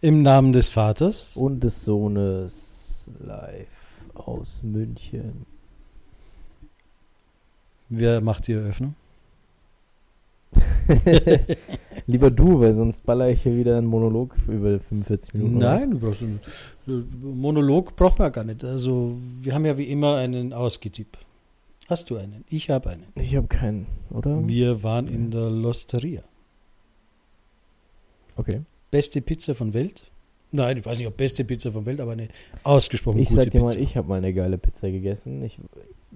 Im Namen des Vaters. und des Sohnes live aus München. Wer macht die Eröffnung? Lieber du, weil sonst baller ich hier wieder einen Monolog über 45 Minuten. Nein, du brauchst einen Monolog braucht man gar nicht. Also wir haben ja wie immer einen Ausgetipp. Hast du einen? Ich habe einen. Ich habe keinen, oder? Wir waren in der Losteria. Okay. Beste Pizza von Welt? Nein, ich weiß nicht, ob beste Pizza von Welt, aber eine ausgesprochen Ich gute sag dir mal, ich habe mal eine geile Pizza gegessen. Ich,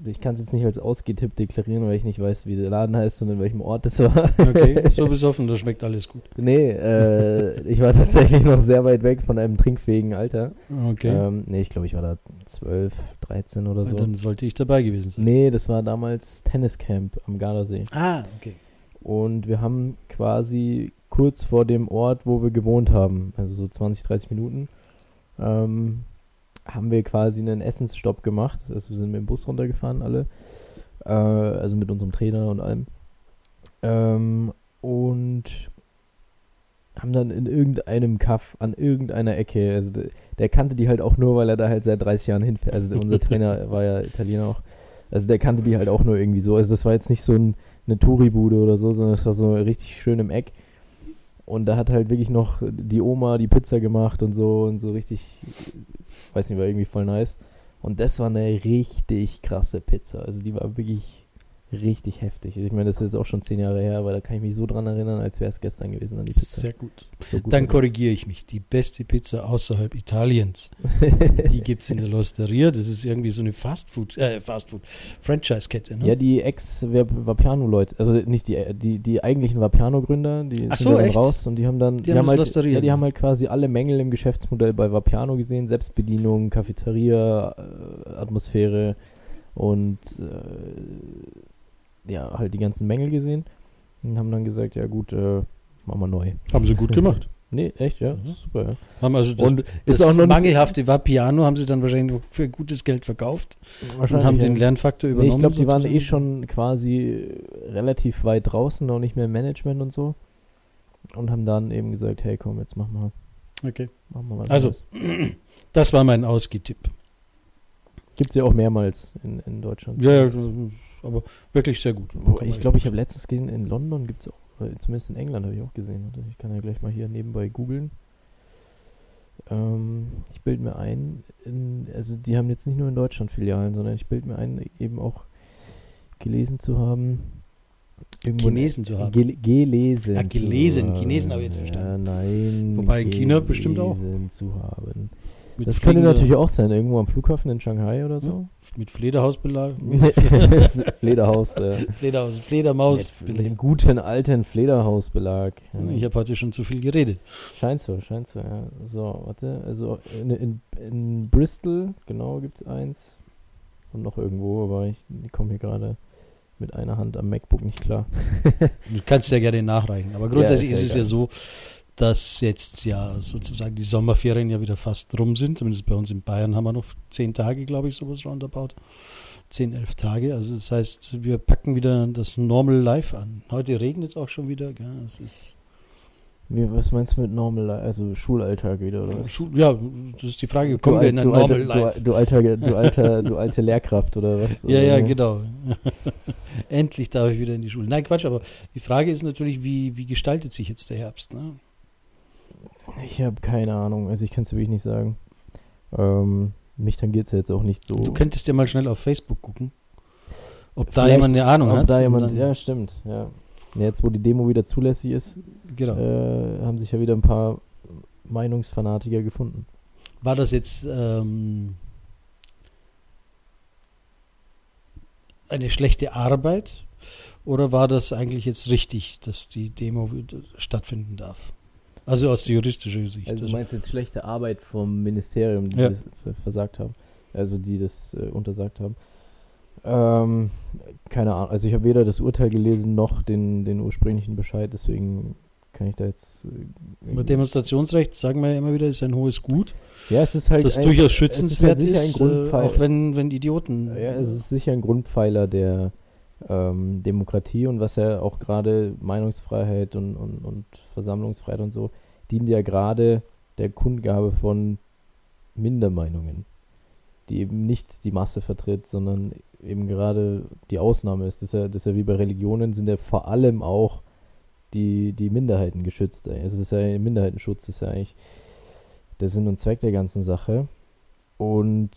ich kann es jetzt nicht als Ausgetipp deklarieren, weil ich nicht weiß, wie der Laden heißt und in welchem Ort es war. Okay, so besoffen, da schmeckt alles gut. Nee, äh, ich war tatsächlich noch sehr weit weg von einem trinkfähigen Alter. Okay, Ähm, nee, ich glaube, ich war da 12, 13 oder so. dann sollte ich dabei gewesen sein. Nee, das war damals Tenniscamp am Gardasee. Ah, okay. Und wir haben quasi kurz vor dem Ort, wo wir gewohnt haben, also so 20, 30 Minuten, ähm, haben wir quasi einen Essensstopp gemacht. Also wir sind mit dem Bus runtergefahren alle, äh, also mit unserem Trainer und allem. Ähm, und haben dann in irgendeinem Kaff an irgendeiner Ecke, also der, der kannte die halt auch nur, weil er da halt seit 30 Jahren hinfährt. Also unser Trainer war ja Italiener auch. Also der kannte die halt auch nur irgendwie so. Also das war jetzt nicht so ein, eine Touri-Bude oder so, sondern es war so richtig schön im Eck. Und da hat halt wirklich noch die Oma die Pizza gemacht und so und so richtig, weiß nicht, war irgendwie voll nice. Und das war eine richtig krasse Pizza. Also die war wirklich richtig heftig. Ich meine, das ist jetzt auch schon zehn Jahre her, aber da kann ich mich so dran erinnern, als wäre es gestern gewesen an die Pizza. Sehr gut. So gut Dann die. korrigiere ich mich. Die beste Pizza außerhalb Italiens, die gibt es in der Losteria. Das ist irgendwie so eine Fastfood, äh, Fastfood, Franchise-Kette. Ne? Ja, die Ex-Vapiano-Leute, also nicht die, die, die eigentlichen Vapiano-Gründer, die Ach sind so, ja dann echt? raus und die haben dann, Die haben das halt, ja, die haben halt quasi alle Mängel im Geschäftsmodell bei Vapiano gesehen, Selbstbedienung, Cafeteria, äh, Atmosphäre und äh, ja, halt die ganzen Mängel gesehen und haben dann gesagt, ja gut, äh, machen wir neu. Haben sie gut gemacht. Nee, echt, ja, Mhm. super, ja. Haben also das, Und das ist auch noch mangelhafte Vapiano haben sie dann wahrscheinlich für gutes Geld verkauft und haben ja. den Lernfaktor Nee, übernommen. ich glaube, die waren eh schon quasi relativ weit draußen, noch nicht mehr im Management und so. Und haben dann eben gesagt, hey komm, jetzt machen wir, Okay. machen wir was Also, Neues. das war mein Ausgetipp. Gibt's ja auch mehrmals in, in Deutschland. Ja, ja, aber wirklich sehr gut. Ich glaube, ich habe letztens gesehen, in London gibt's auch, oder zumindest in England habe ich auch gesehen. Ich kann ja gleich mal hier nebenbei googeln. Ähm, ich bilde mir ein, in, also die haben jetzt nicht nur in Deutschland Filialen, sondern ich bilde mir ein, eben auch gelesen zu haben. Chinesen zu haben. Gel gelesen. Ah, gelesen. Chinesen habe ich jetzt verstanden. Ja, nein. Wobei in China bestimmt auch. gelesen zu haben. Das könnte natürlich auch sein, irgendwo am Flughafen in Shanghai oder so. Mit Flederhausbelag. Flederhaus. Äh, Flederhaus, Fledermaus. mit dem guten alten Flederhausbelag. Ja. Ich habe heute schon zu viel geredet. Scheint so, scheint so, ja. So, warte, also in, in, in Bristol, genau, gibt es eins. Und noch irgendwo, aber ich, ich komme hier gerade mit einer Hand am MacBook nicht klar. Du kannst ja gerne nachreichen. Aber grundsätzlich ist ist, ja es ja so, dass jetzt ja sozusagen die Sommerferien ja wieder fast rum sind. Zumindest bei uns in Bayern haben wir noch zehn Tage, glaube ich, sowas roundabout. Zehn, elf Tage. Also das heißt, wir packen wieder das Normal Life an. Heute regnet es auch schon wieder. Gell? Es ist Wie, was meinst du mit Normal Life? Also Schulalltag wieder, oder was? Ja, das ist die Frage. Kommen wir al- in ein du, Normal alter, Life? du, du, alter, du, alter, du alte Lehrkraft, oder was? Ja, ja, genau. Endlich darf ich wieder in die Schule. Nein, Quatsch, aber die Frage ist natürlich, wie, wie gestaltet sich jetzt der Herbst? Ne? Ich habe keine Ahnung, also ich kann es wirklich nicht sagen. Ähm, mich tangiert es ja jetzt auch nicht so. Du könntest ja mal schnell auf Facebook gucken, ob da Vielleicht, jemand eine Ahnung ob hat. Da jemand, ja, stimmt, ja. Jetzt, wo die Demo wieder zulässig ist, genau. äh, haben sich ja wieder ein paar Meinungsfanatiker gefunden. War das jetzt ähm, eine schlechte Arbeit oder war das eigentlich jetzt richtig, dass die Demo wieder stattfinden darf? Also aus juristischer Sicht. Also Das- du meinst jetzt schlechte Arbeit vom Ministerium, die Ja. das ver- versagt haben, also die das äh, untersagt haben. Ähm, keine Ahnung, also ich habe weder das Urteil gelesen noch den, den ursprünglichen Bescheid, deswegen kann ich da jetzt. Äh, Demonstrationsrecht, sagen wir ja immer wieder, ist ein hohes Gut, ja, es ist halt das ein- durchaus es schützenswert sicher ist, ein äh, Grundpfeiler. auch wenn, wenn Idioten. Ja, es ist sicher ein Grundpfeiler der ähm, Demokratie und was ja auch gerade Meinungsfreiheit und, und, und Versammlungsfreiheit und so dient ja gerade der Kundgabe von Mindermeinungen, die eben nicht die Masse vertritt, sondern eben gerade die Ausnahme ist. Das ist ja, das ist ja wie bei Religionen, sind ja vor allem auch die, die Minderheiten geschützt. Also das ist ja Minderheitenschutz, das ist ja eigentlich der Sinn und Zweck der ganzen Sache. Und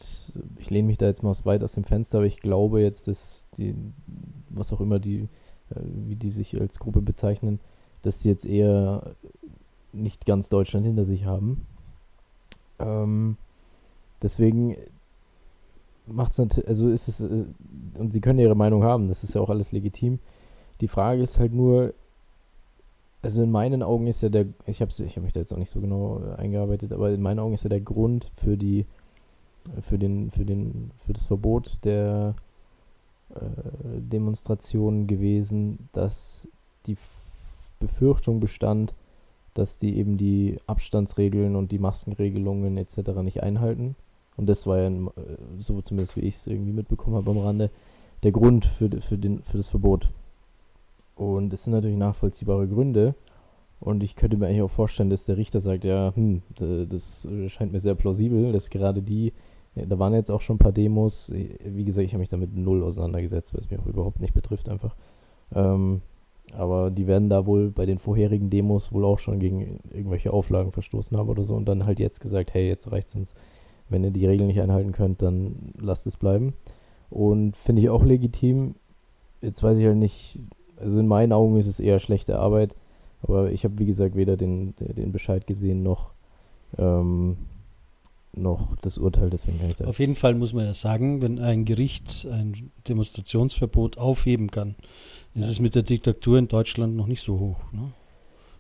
ich lehne mich da jetzt mal weit aus dem Fenster, aber ich glaube jetzt, dass die, was auch immer die, äh, wie die sich als Gruppe bezeichnen, dass die jetzt eher nicht ganz Deutschland hinter sich haben. Ähm, deswegen macht es natürlich, also ist es, äh, und sie können ihre Meinung haben, das ist ja auch alles legitim. Die Frage ist halt nur, also in meinen Augen ist ja der, ich habe ich hab mich da jetzt auch nicht so genau äh, eingearbeitet, aber in meinen Augen ist ja der Grund für die, für den, für den, für das Verbot der äh, Demonstrationen gewesen, dass die Befürchtung bestand, dass die eben die Abstandsregeln und die Maskenregelungen etc. nicht einhalten. Und das war ja, äh, so zumindest wie ich es irgendwie mitbekommen habe am Rande, der Grund für, für, den, für das Verbot. Und es sind natürlich nachvollziehbare Gründe. Und ich könnte mir eigentlich auch vorstellen, dass der Richter sagt, ja, hm, das scheint mir sehr plausibel, dass gerade die, ja, da waren jetzt auch schon ein paar Demos, wie gesagt, ich habe mich damit null auseinandergesetzt, weil es mich auch überhaupt nicht betrifft einfach. Ähm, aber die werden da wohl bei den vorherigen Demos wohl auch schon gegen irgendwelche Auflagen verstoßen haben oder so und dann halt jetzt gesagt, hey, jetzt reicht es uns. Wenn ihr die Regeln nicht einhalten könnt, dann lasst es bleiben. Und finde ich auch legitim. Jetzt weiß ich halt nicht, also in meinen Augen ist es eher schlechte Arbeit, aber ich habe wie gesagt weder den, den Bescheid gesehen noch, ähm, noch das Urteil, deswegen kann ich das. Auf jeden Fall muss man ja sagen, wenn ein Gericht ein Demonstrationsverbot aufheben kann, ist es mit der Diktatur in Deutschland noch nicht so hoch. Ne?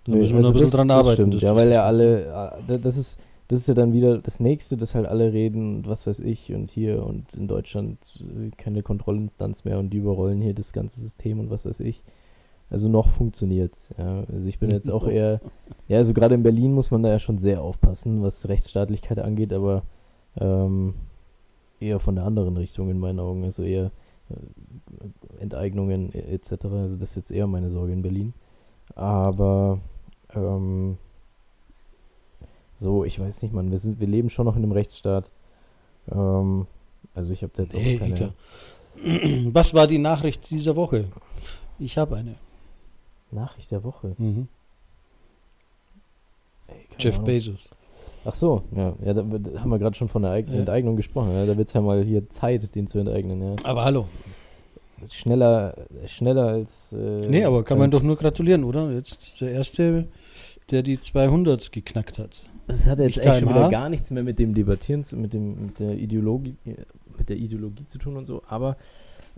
Da nee, müssen wir also noch ein bisschen das, dran arbeiten. Stimmt, ja, weil ja alle, äh, das ist, das ist ja dann wieder das nächste, dass halt alle reden und was weiß ich und hier und in Deutschland äh, keine Kontrollinstanz mehr und die überrollen hier das ganze System und was weiß ich. Also noch funktioniert's. Ja. Also ich bin jetzt auch eher, ja, also gerade in Berlin muss man da ja schon sehr aufpassen, was Rechtsstaatlichkeit angeht, aber ähm, eher von der anderen Richtung in meinen Augen. Also eher äh, Enteignungen etc. Also das ist jetzt eher meine Sorge in Berlin. Aber ähm, so, ich weiß nicht, man, wir, sind, wir leben schon noch in einem Rechtsstaat. Ähm, also ich habe da jetzt nee, auch keine... Klar. Was war die Nachricht dieser Woche? Ich habe eine. Nachricht der Woche? Mhm. Ey, Jeff Ahnung. Bezos. Ach so, ja, ja da, da haben wir gerade schon von der Eig ja. Enteignung gesprochen. Ja, da wird es ja mal hier Zeit, den zu enteignen. Ja. Aber hallo. Schneller, schneller als. Äh, nee, aber kann man doch nur gratulieren, oder? Jetzt der Erste, der die 200 geknackt hat. Das hat jetzt echt schon wieder gar nichts mehr mit dem Debattieren, mit, dem, mit, der Ideologie, mit der Ideologie zu tun und so, aber.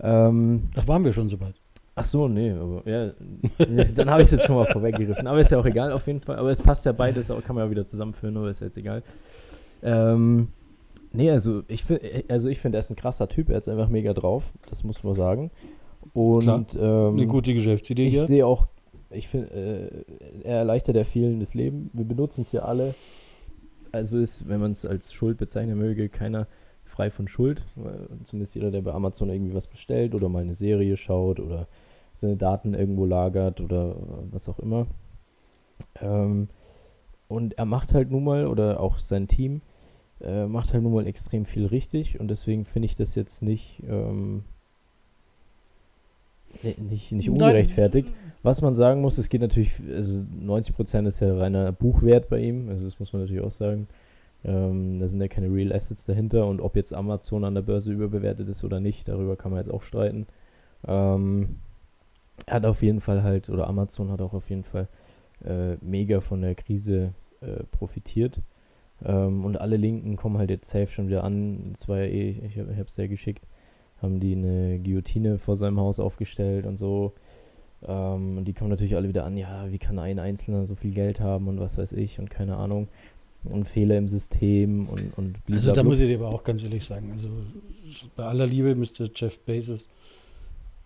Ähm, Ach, waren wir schon so weit. Ach so, nee, aber ja, dann habe ich es jetzt schon mal vorweggegriffen. Aber ist ja auch egal auf jeden Fall. Aber es passt ja beides, kann man ja wieder zusammenführen, aber ist jetzt egal. Ähm, nee, also ich finde, also ich finde, er ist ein krasser Typ. Er ist einfach mega drauf. Das muss man sagen. Und ähm, eine gute Geschäftsidee ich hier. Ich sehe auch, ich finde, äh, er erleichtert ja vielen das Leben. Wir benutzen es ja alle. Also ist, wenn man es als Schuld bezeichnen möge, keiner frei von Schuld. Zumindest jeder, der bei Amazon irgendwie was bestellt oder mal eine Serie schaut oder seine Daten irgendwo lagert oder was auch immer. Ähm, und er macht halt nun mal, oder auch sein Team, äh, macht halt nun mal extrem viel richtig und deswegen finde ich das jetzt nicht, ähm, nicht, nicht ungerechtfertigt. Was man sagen muss, es geht natürlich, also 90% ist ja reiner Buchwert bei ihm, also das muss man natürlich auch sagen. Ähm, da sind ja keine Real Assets dahinter und ob jetzt Amazon an der Börse überbewertet ist oder nicht, darüber kann man jetzt auch streiten. Ähm, hat auf jeden Fall halt, oder Amazon hat auch auf jeden Fall äh, mega von der Krise äh, profitiert. Ähm, und alle Linken kommen halt jetzt safe schon wieder an. Das war ja eh, ich, ich habe es sehr geschickt, haben die eine Guillotine vor seinem Haus aufgestellt und so. Ähm, und die kommen natürlich alle wieder an, ja, wie kann ein Einzelner so viel Geld haben und was weiß ich und keine Ahnung. Und Fehler im System und, und Also da muss ich dir aber auch ganz ehrlich sagen, also bei aller Liebe, Mr. Jeff Bezos,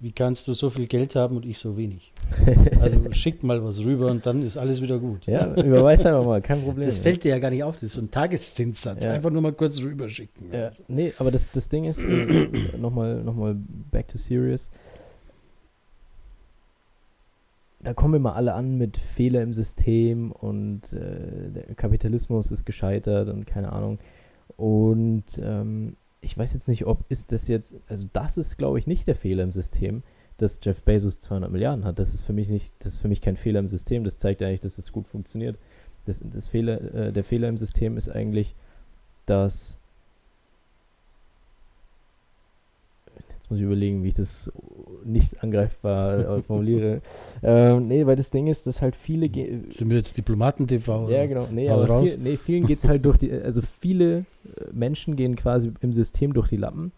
wie kannst du so viel Geld haben und ich so wenig? Also schick mal was rüber und dann ist alles wieder gut. Ja, überweis einfach mal, kein Problem. Das fällt dir ja gar nicht auf, das ist so ein Tageszinssatz. Ja. Einfach nur mal kurz rüberschicken. Ja. So. Nee, aber das, das Ding ist, äh, nochmal noch mal back to serious. da kommen immer alle an mit Fehler im System und äh, der Kapitalismus ist gescheitert und keine Ahnung. Und ähm, ich weiß jetzt nicht, ob ist das jetzt, also das ist, glaube ich, nicht der Fehler im System, dass Jeff Bezos 200 Milliarden hat. Das ist für mich nicht, das ist für mich kein Fehler im System. Das zeigt eigentlich, dass es gut funktioniert. Das, das Fehler, äh, der Fehler im System ist eigentlich, dass Jetzt muss ich überlegen, wie ich das nicht angreifbar äh, formuliere. ähm, nee, weil das Ding ist, dass halt viele. Sind wir jetzt Diplomaten-TV? Ja, genau. Nee, aber viel, nee, vielen geht es halt durch die. Also viele äh, Menschen gehen quasi im System durch die Lappen.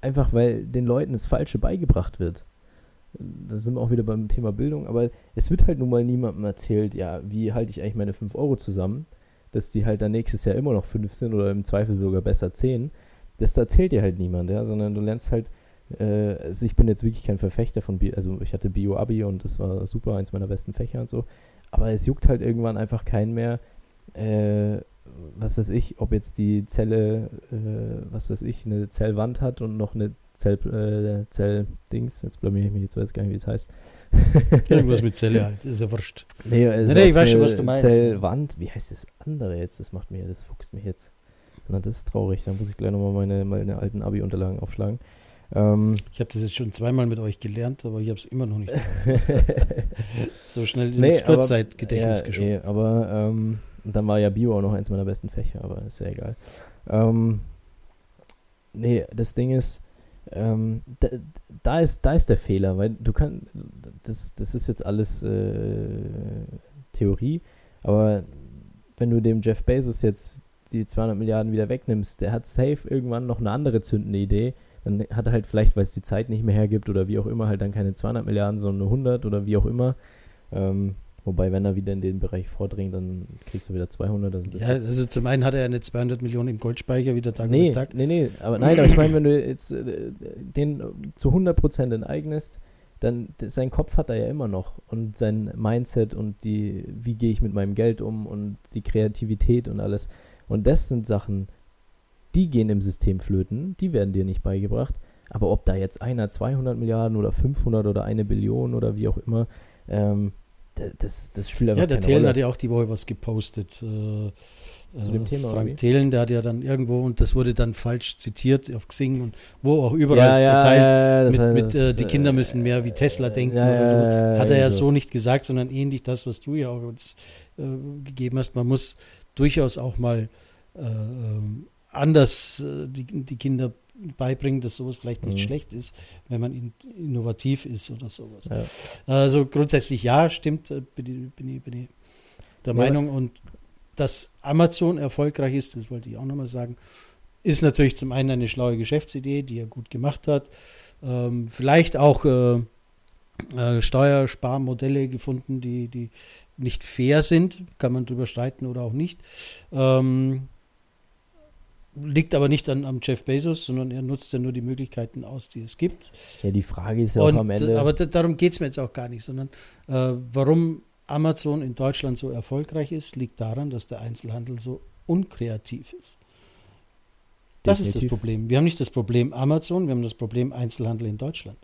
Einfach weil den Leuten das Falsche beigebracht wird. Da sind wir auch wieder beim Thema Bildung, aber es wird halt nun mal niemandem erzählt, ja, wie halte ich eigentlich meine 5 Euro zusammen, dass die halt dann nächstes Jahr immer noch 5 sind oder im Zweifel sogar besser 10 das erzählt dir halt niemand, ja, sondern du lernst halt, äh, also ich bin jetzt wirklich kein Verfechter von Bio, also ich hatte Bio-Abi und das war super, eins meiner besten Fächer und so, aber es juckt halt irgendwann einfach keinen mehr, äh, was weiß ich, ob jetzt die Zelle, äh, was weiß ich, eine Zellwand hat und noch eine Zell, äh, Zelldings, jetzt blamier ich mich, jetzt weiß ich gar nicht, wie es heißt. Irgendwas mit Zelle halt, ist ja wurscht. Nee, also nee, nee ich weiß schon, was du meinst. Zellwand, wie heißt das andere jetzt? Das macht mir, das fuchst mich jetzt. Na, das ist traurig. Da muss ich gleich nochmal meine, meine alten Abi-Unterlagen aufschlagen. Ähm, ich habe das jetzt schon zweimal mit euch gelernt, aber ich habe es immer noch nicht. so schnell ins nee, Kurzzeitgedächtnis ja, geschoben. Nee, aber ähm, dann war ja Bio auch noch eins meiner besten Fächer, aber ist ja egal. Ähm, nee, das Ding ist, ähm, da, da, ist, da ist der Fehler, weil du kannst, das, das ist jetzt alles äh, Theorie, aber wenn du dem Jeff Bezos jetzt die 200 Milliarden wieder wegnimmst, der hat safe irgendwann noch eine andere zündende Idee. Dann hat er halt vielleicht, weil es die Zeit nicht mehr hergibt oder wie auch immer, halt dann keine 200 Milliarden, sondern nur 100 oder wie auch immer. Ähm, wobei, wenn er wieder in den Bereich vordringt, dann kriegst du wieder 200. Also ja, also zum einen hat er eine 200 Millionen im Goldspeicher wieder Tag nee, Tag. Nee, nee, aber nein, aber ich meine, wenn du jetzt äh, den zu 100% enteignest, dann sein Kopf hat er ja immer noch und sein Mindset und die, wie gehe ich mit meinem Geld um und die Kreativität und alles. Und das sind Sachen, die gehen im System flöten, die werden dir nicht beigebracht. Aber ob da jetzt einer 200 Milliarden oder 500 oder eine Billion oder wie auch immer, ähm, das, das spielt einfach Ja, der Thelen hat ja auch die Woche was gepostet. Äh, zu dem Thema. Frank Thelen, der hat ja dann irgendwo, und das wurde dann falsch zitiert auf Xing und wo auch überall ja, ja, verteilt, ja, mit, mit äh, die Kinder müssen mehr wie Tesla denken oder so. Hat er ja so nicht gesagt, sondern ähnlich das, was du ja auch uns äh, gegeben hast. Man muss durchaus auch mal äh, ähm, anders äh, die, die Kinder beibringen, dass sowas vielleicht nicht mhm. schlecht ist, wenn man in, innovativ ist oder sowas. Ja. Also grundsätzlich ja, stimmt, äh, bin ich, bin bin ich der ja. Meinung. Und dass Amazon erfolgreich ist, das wollte ich auch nochmal sagen, ist natürlich zum einen eine schlaue Geschäftsidee, die er gut gemacht hat. Ähm, vielleicht auch äh, äh, Steuersparmodelle gefunden, die, die nicht fair sind, kann man drüber streiten oder auch nicht. Ähm, liegt aber nicht an, am Jeff Bezos, sondern er nutzt ja nur die Möglichkeiten aus, die es gibt. Ja, die Frage ist ja Und, auch am Ende. Aber darum geht es mir jetzt auch gar nicht, sondern äh, warum Amazon in Deutschland so erfolgreich ist, liegt daran, dass der Einzelhandel so unkreativ ist. Das Definitiv. ist das Problem. Wir haben nicht das Problem Amazon, wir haben das Problem Einzelhandel in Deutschland.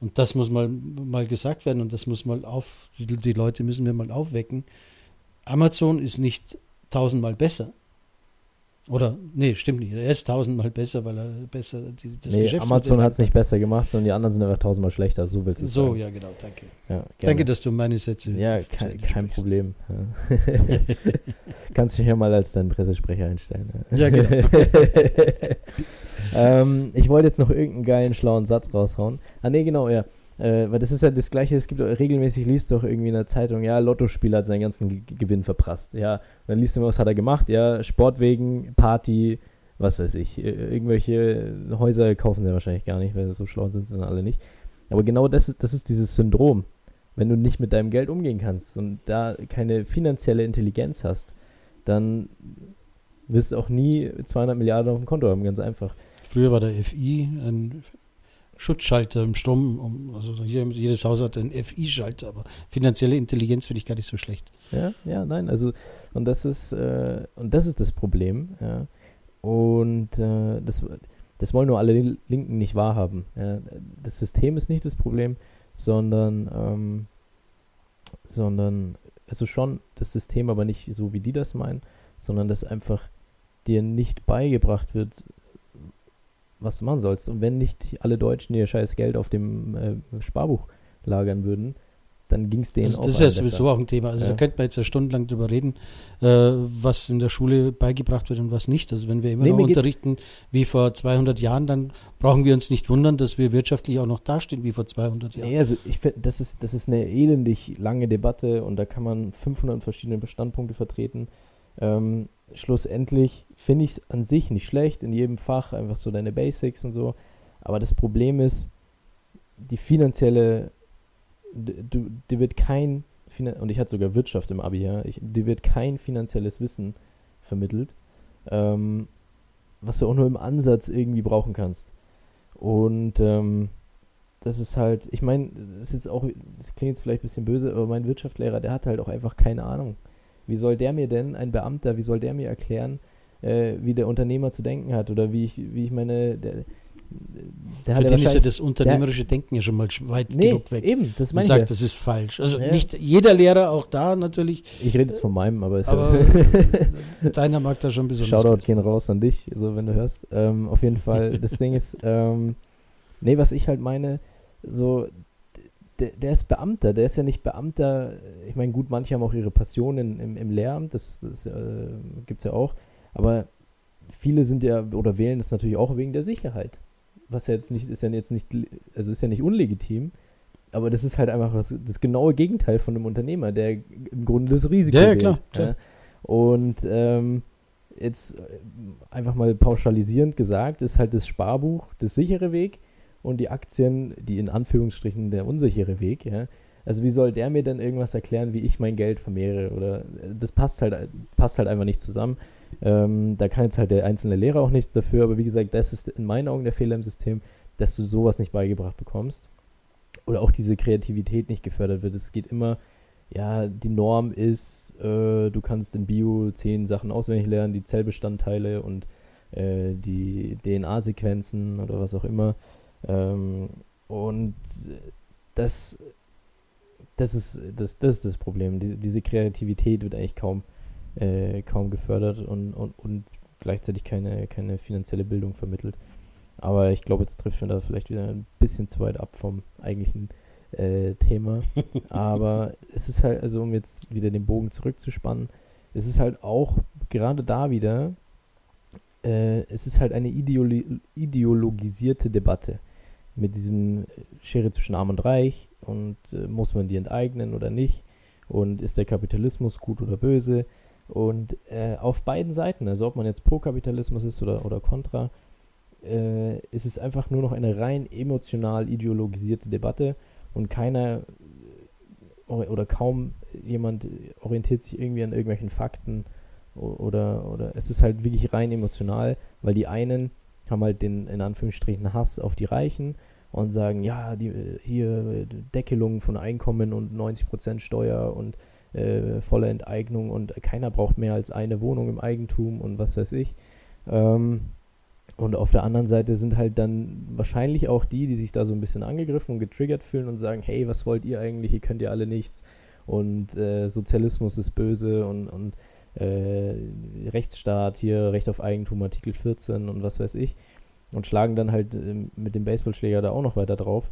Und das muss mal, mal gesagt werden und das muss mal auf, die, die Leute müssen wir mal aufwecken. Amazon ist nicht tausendmal besser. Oder, nee, stimmt nicht. Er ist tausendmal besser, weil er besser die, das nee, Amazon hat es nicht besser gemacht, sondern die anderen sind einfach tausendmal schlechter. So willst du So, sagen. ja, genau, danke. Ja, danke, dass du meine Sätze. Ja, kein, kein Problem. Ja. Kannst dich ja mal als deinen Pressesprecher einstellen. Ja, genau. ähm, ich wollte jetzt noch irgendeinen geilen, schlauen Satz raushauen. Ah, nee, genau, ja. Äh, weil das ist ja das Gleiche, es gibt regelmäßig liest du auch irgendwie in der Zeitung, ja, Lottospieler hat seinen ganzen G Gewinn verprasst. Ja, und dann liest du immer, was hat er gemacht? Ja, Sportwegen, Party, was weiß ich. Irgendwelche Häuser kaufen sie wahrscheinlich gar nicht, weil so schlau sind sie dann alle nicht. Aber genau das, das ist dieses Syndrom. Wenn du nicht mit deinem Geld umgehen kannst und da keine finanzielle Intelligenz hast, dann wirst du auch nie 200 Milliarden auf dem Konto haben, ganz einfach. Früher war der FI ein Schutzschalter im Strom. Also jedes Haus hat einen FI-Schalter, aber finanzielle Intelligenz finde ich gar nicht so schlecht. Ja, ja, nein, also und das ist äh, und das ist das Problem. Ja. Und äh, das, das wollen nur alle Linken nicht wahrhaben. Ja. Das System ist nicht das Problem, sondern ähm, sondern also schon das System, aber nicht so, wie die das meinen, sondern dass einfach dir nicht beigebracht wird, was du machen sollst. Und wenn nicht alle Deutschen ihr scheiß Geld auf dem äh, Sparbuch lagern würden, dann ging es denen also auch Das ist ja sowieso auch ein Thema. Also Ja. da könnte man jetzt ja stundenlang drüber reden, äh, was in der Schule beigebracht wird und was nicht. Also wenn wir immer Nee, noch unterrichten wie vor 200 Jahren, dann brauchen wir uns nicht wundern, dass wir wirtschaftlich auch noch dastehen wie vor 200 Jahren. Nee, also ich finde, das ist, das ist eine elendig lange Debatte und da kann man 500 verschiedene Standpunkte vertreten. Ähm, schlussendlich finde ich es an sich nicht schlecht, in jedem Fach einfach so deine Basics und so. Aber das Problem ist, die finanzielle, du, dir wird kein, und ich hatte sogar Wirtschaft im Abi, ja, ich, dir wird kein finanzielles Wissen vermittelt, ähm, was du auch nur im Ansatz irgendwie brauchen kannst. Und ähm, das ist halt, ich meine, das ist jetzt auch, das klingt jetzt vielleicht ein bisschen böse, aber mein Wirtschaftslehrer, der hat halt auch einfach keine Ahnung. Wie soll der mir denn, ein Beamter, wie soll der mir erklären, äh, wie der Unternehmer zu denken hat oder wie ich, wie ich meine, der, der Für ja den ist ja das unternehmerische Denken ja schon mal weit Nee, genug weg. eben, das meine ich sagt, ja. das ist falsch. Also Ja. nicht jeder Lehrer, auch da natürlich, Ich rede jetzt von meinem, aber ist aber ja deiner mag da schon besonders. Shoutout gut. gehen raus an dich, so wenn du hörst. Ähm, auf jeden Fall, das Ding ist, ähm, nee, was ich halt meine, so, der, der ist Beamter, der ist ja nicht Beamter, ich meine, gut, manche haben auch ihre Passion in, im, im Lehramt, das, das äh, gibt es ja auch, aber viele sind ja, oder wählen das natürlich auch wegen der Sicherheit. Was ja jetzt nicht, ist ja jetzt nicht, also ist ja nicht unlegitim, aber das ist halt einfach was, das genaue Gegenteil von einem Unternehmer, der im Grunde das Risiko Ja, ja, wählt, klar, klar. Und ähm, jetzt äh, einfach mal pauschalisierend gesagt, ist halt das Sparbuch der sichere Weg und die Aktien, die in Anführungsstrichen der unsichere Weg, ja. Also wie soll der mir denn irgendwas erklären, wie ich mein Geld vermehre? Oder äh, das passt halt, passt halt einfach nicht zusammen. Ähm, da kann jetzt halt der einzelne Lehrer auch nichts dafür, aber wie gesagt, das ist in meinen Augen der Fehler im System, dass du sowas nicht beigebracht bekommst. Oder auch diese Kreativität nicht gefördert wird. Es geht immer, ja, die Norm ist, äh, du kannst in Bio zehn Sachen auswendig lernen, die Zellbestandteile und äh, die DNA-Sequenzen oder was auch immer. Ähm, und das, das, ist, das, das ist das Problem. Die, diese Kreativität wird eigentlich kaum, äh, kaum gefördert und, und, und gleichzeitig keine, keine finanzielle Bildung vermittelt. Aber ich glaube, jetzt trifft man da vielleicht wieder ein bisschen zu weit ab vom eigentlichen äh, Thema. Aber es ist halt, also um jetzt wieder den Bogen zurückzuspannen, es ist halt auch gerade da wieder, äh, es ist halt eine ideoli ideologisierte Debatte mit diesem Schere zwischen Arm und Reich und äh, muss man die enteignen oder nicht? Und ist der Kapitalismus gut oder böse? Und äh, auf beiden Seiten, also ob man jetzt pro Kapitalismus ist oder, oder kontra, äh, ist es einfach nur noch eine rein emotional ideologisierte Debatte und keiner äh, oder kaum jemand orientiert sich irgendwie an irgendwelchen Fakten oder, oder es ist halt wirklich rein emotional, weil die einen haben halt den in Anführungsstrichen Hass auf die Reichen und sagen, ja, die hier Deckelung von Einkommen und 90% Steuer und äh, volle Enteignung und keiner braucht mehr als eine Wohnung im Eigentum und was weiß ich. Ähm, und auf der anderen Seite sind halt dann wahrscheinlich auch die, die sich da so ein bisschen angegriffen und getriggert fühlen und sagen, hey, was wollt ihr eigentlich? Ihr könnt ja alle nichts. Und äh, Sozialismus ist böse und, und äh, Rechtsstaat hier, Recht auf Eigentum, Artikel 14 und was weiß ich. Und schlagen dann halt ähm, mit dem Baseballschläger da auch noch weiter drauf.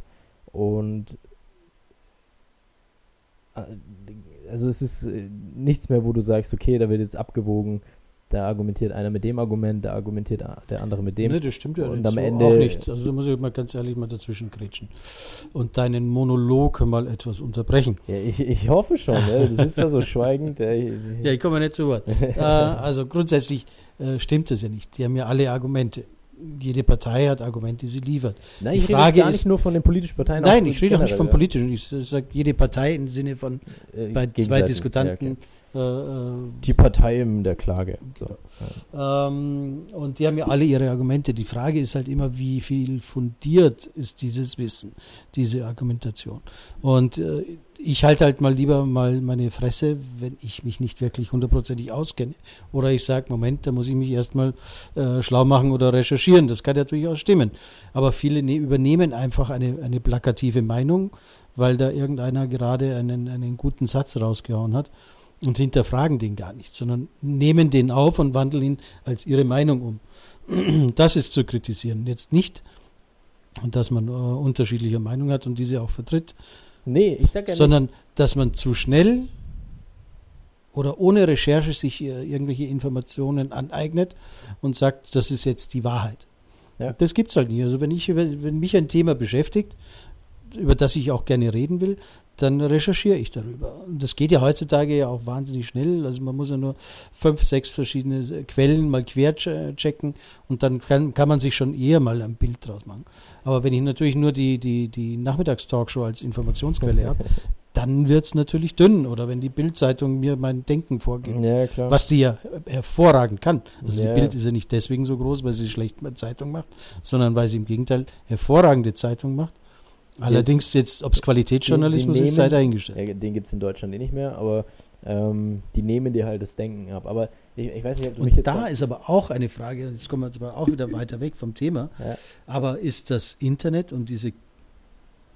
Und äh, also es ist äh, nichts mehr, wo du sagst, okay, da wird jetzt abgewogen, da argumentiert einer mit dem Argument, da argumentiert der andere mit dem. Nee, das stimmt ja Und am so Ende- auch nicht. Also da muss ich mal ganz ehrlich mal dazwischen grätschen und deinen Monolog mal etwas unterbrechen. Ja, ich, ich hoffe schon, ne? du sitzt da so schweigend. Ja, ich, Ja, ich komme nicht zu Wort. äh, also grundsätzlich äh, stimmt das ja nicht. Die haben ja alle Argumente. Jede Partei hat Argumente, die sie liefert. Nein, die ich rede Frage jetzt gar nicht ist- nur von den politischen Parteien. Nein, ich rede auch nicht ja. Politischen. Ich sage jede Partei im Sinne von Äh, bei zwei. Diskutanten. Ja, okay. Äh, äh, Die Partei in der Klage. So. Ähm, und die haben ja alle ihre Argumente. Die Frage ist halt immer, wie viel fundiert ist dieses Wissen, diese Argumentation. Und äh, ich halte halt mal lieber mal meine Fresse, wenn ich mich nicht wirklich hundertprozentig auskenne. Oder ich sage, Moment, da muss ich mich erstmal äh, schlau machen oder recherchieren. Das kann ja durchaus stimmen. Aber viele ne übernehmen einfach eine, eine plakative Meinung, weil da irgendeiner gerade einen, einen guten Satz rausgehauen hat und hinterfragen den gar nicht, sondern nehmen den auf und wandeln ihn als ihre Meinung um. Das ist zu kritisieren. Jetzt nicht, dass man äh, unterschiedliche Meinungen hat und diese auch vertritt, Nee, ich sag ja sondern nicht. dass man zu schnell oder ohne Recherche sich äh, irgendwelche Informationen aneignet und sagt, das ist jetzt die Wahrheit. Ja. Das gibt es halt nicht. Also wenn ich, wenn mich ein Thema beschäftigt, über das ich auch gerne reden will, dann recherchiere ich darüber. Und das geht ja heutzutage ja auch wahnsinnig schnell. Also man muss ja nur fünf, sechs verschiedene Quellen mal quer checken und dann kann, kann man sich schon eher mal ein Bild draus machen. Aber wenn ich natürlich nur die, die, die Nachmittagstalkshow als Informationsquelle habe, dann wird es natürlich dünn. Oder wenn die Bildzeitung mir mein Denken vorgibt, ja, was die ja hervorragend kann. Also ja. die Bild ist ja nicht deswegen so groß, weil sie schlecht Zeitung macht, sondern weil sie im Gegenteil hervorragende Zeitung macht. Allerdings jetzt, ob es Qualitätsjournalismus nehmen, ist, sei dahingestellt. Ja, den gibt es in Deutschland eh nicht mehr, aber ähm, die nehmen dir halt das Denken ab. Aber ich, ich weiß nicht, ob du Und mich jetzt. Da ist aber auch eine Frage, jetzt kommen wir jetzt aber auch wieder weiter weg vom Thema. Ja. Aber ist das Internet und diese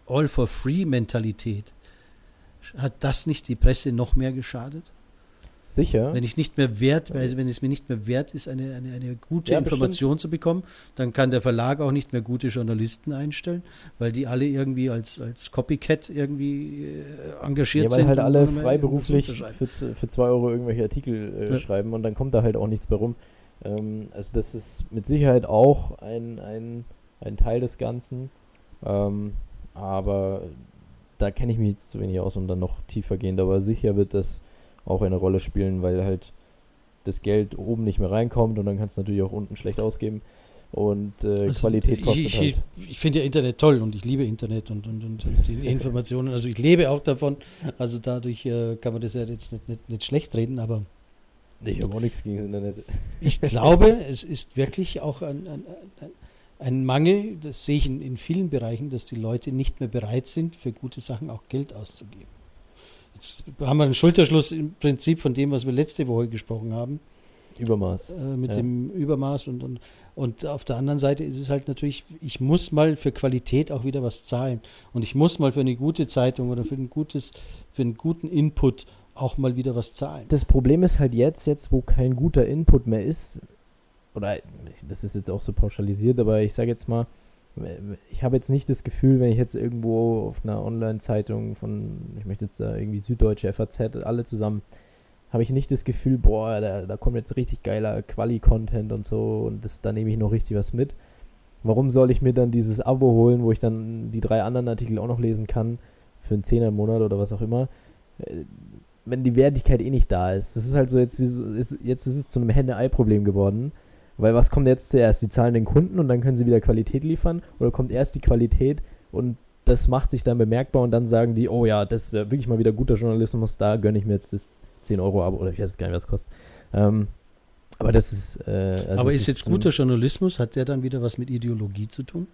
All-for-Free-Mentalität, hat das nicht die Presse noch mehr geschadet? Sicher. Wenn ich nicht mehr wert, also wenn es mir nicht mehr wert ist, eine, eine, eine gute ja, Information bestimmt. zu bekommen, dann kann der Verlag auch nicht mehr gute Journalisten einstellen, weil die alle irgendwie als, als Copycat irgendwie äh, engagiert sind. Ja, weil sind halt alle freiberuflich für, für zwei Euro irgendwelche Artikel äh, ja. schreiben und dann kommt da halt auch nichts mehr rum. Ähm, also das ist mit Sicherheit auch ein, ein, ein Teil des Ganzen. Ähm, aber da kenne ich mich jetzt zu wenig aus, um dann noch tiefer gehen. Aber sicher wird das auch eine Rolle spielen, weil halt das Geld oben nicht mehr reinkommt und dann kannst du natürlich auch unten schlecht ausgeben. Und äh, also Qualität kostet ich, halt. Ich, ich finde ja Internet toll und ich liebe Internet und, und, und, und die Informationen. Also ich lebe auch davon. Also dadurch äh, kann man das ja jetzt nicht, nicht, nicht schlecht reden, aber ich habe auch nichts gegen das Internet. Ich glaube, es ist wirklich auch ein, ein, ein, ein Mangel, das sehe ich in, in vielen Bereichen, dass die Leute nicht mehr bereit sind, für gute Sachen auch Geld auszugeben. Jetzt haben wir einen Schulterschluss im Prinzip von dem, was wir letzte Woche gesprochen haben. Übermaß. Äh, mit ja. dem Übermaß und, und, und auf der anderen Seite ist es halt natürlich, ich muss mal für Qualität auch wieder was zahlen. Und ich muss mal für eine gute Zeitung oder für ein gutes, für einen guten Input auch mal wieder was zahlen. Das Problem ist halt jetzt, jetzt wo kein guter Input mehr ist, oder das ist jetzt auch so pauschalisiert, aber ich sage jetzt mal, ich habe jetzt nicht das Gefühl, wenn ich jetzt irgendwo auf einer Online-Zeitung von, ich möchte jetzt da irgendwie Süddeutsche, FAZ, alle zusammen, habe ich nicht das Gefühl, boah, da, da kommt jetzt richtig geiler Quali-Content und so und das, da nehme ich noch richtig was mit. Warum soll ich mir dann dieses Abo holen, wo ich dann die drei anderen Artikel auch noch lesen kann, für einen Zehner im Monat oder was auch immer, äh, wenn die Wertigkeit eh nicht da ist. Das ist halt so, jetzt, wie so, ist, jetzt ist es zu einem Henne-Ei-Problem geworden weil was kommt jetzt zuerst? Die zahlen den Kunden und dann können sie wieder Qualität liefern? Oder kommt erst die Qualität und das macht sich dann bemerkbar und dann sagen die, oh ja, das ist ja wirklich mal wieder guter Journalismus, da gönne ich mir jetzt das 10 Euro Abo oder ich weiß gar nicht, was es kostet. Ähm, aber das ist. Äh, also aber ist jetzt guter Journalismus, hat der dann wieder was mit Ideologie zu tun?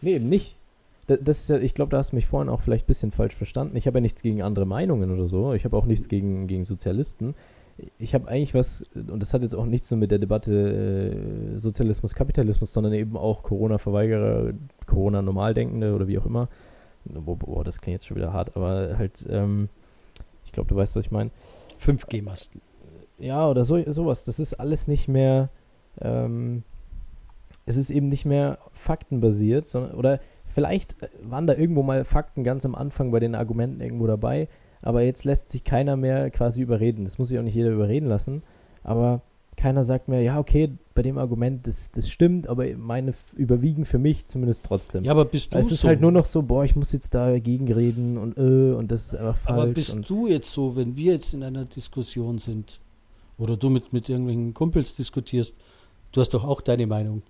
Nee, eben nicht. Das, das ist ja, ich glaube, da hast du mich vorhin auch vielleicht ein bisschen falsch verstanden. Ich habe ja nichts gegen andere Meinungen oder so. Ich habe auch nichts gegen, gegen Sozialisten ich habe eigentlich was, und das hat jetzt auch nichts nur mit der Debatte äh, Sozialismus, Kapitalismus, sondern eben auch Corona-Verweigerer, Corona-Normaldenkende oder wie auch immer. Boah, boah, das klingt jetzt schon wieder hart, aber halt, ähm, ich glaube, du weißt, was ich meine. 5G-Masten. Ja, oder so, sowas. Das ist alles nicht mehr, ähm, es ist eben nicht mehr faktenbasiert, sondern, oder vielleicht waren da irgendwo mal Fakten ganz am Anfang bei den Argumenten irgendwo dabei, aber jetzt lässt sich keiner mehr quasi überreden. Das muss sich auch nicht jeder überreden lassen. Aber keiner sagt mehr, ja, okay, bei dem Argument, das, das stimmt, aber meine überwiegen für mich zumindest trotzdem. Ja, aber bist du Es ist so? halt nur noch so, boah, ich muss jetzt dagegen reden und äh, und das ist einfach falsch. Aber bist du jetzt so, wenn wir jetzt in einer Diskussion sind oder du mit, mit irgendwelchen Kumpels diskutierst, du hast doch auch deine Meinung.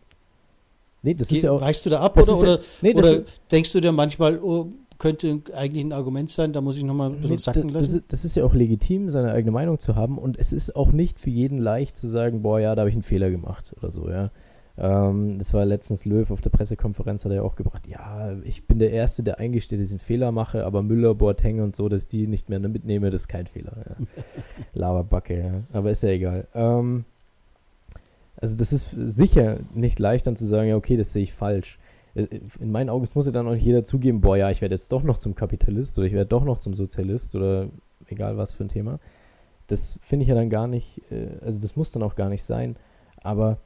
Nee, das Ge ist ja auch. Weichst du da ab oder, ja, oder, nee, oder denkst du dir manchmal, oh, könnte eigentlich ein Argument sein, da muss ich nochmal ein bisschen sacken lassen. Das, das, ist ja auch legitim, seine eigene Meinung zu haben und es ist auch nicht für jeden leicht zu sagen, boah, ja, da habe ich einen Fehler gemacht oder so, ja. Ähm, das war letztens Löw auf der Pressekonferenz, hat er auch gebracht, ja, ich bin der Erste, der eingesteht, dass ich einen Fehler mache, aber Müller, Boateng und so, dass die nicht mehr mitnehme, das ist kein Fehler. Ja. Laberbacke, ja. Aber ist ja egal. Ähm, also das ist sicher nicht leicht dann zu sagen, ja, okay, das sehe ich falsch. Äh, in meinen Augen muss ja dann auch nicht jeder zugeben, boah, ja, ich werde jetzt doch noch zum Kapitalist oder ich werde doch noch zum Sozialist oder egal was für ein Thema. Das finde ich ja dann gar nicht, äh, also das muss dann auch gar nicht sein. Aber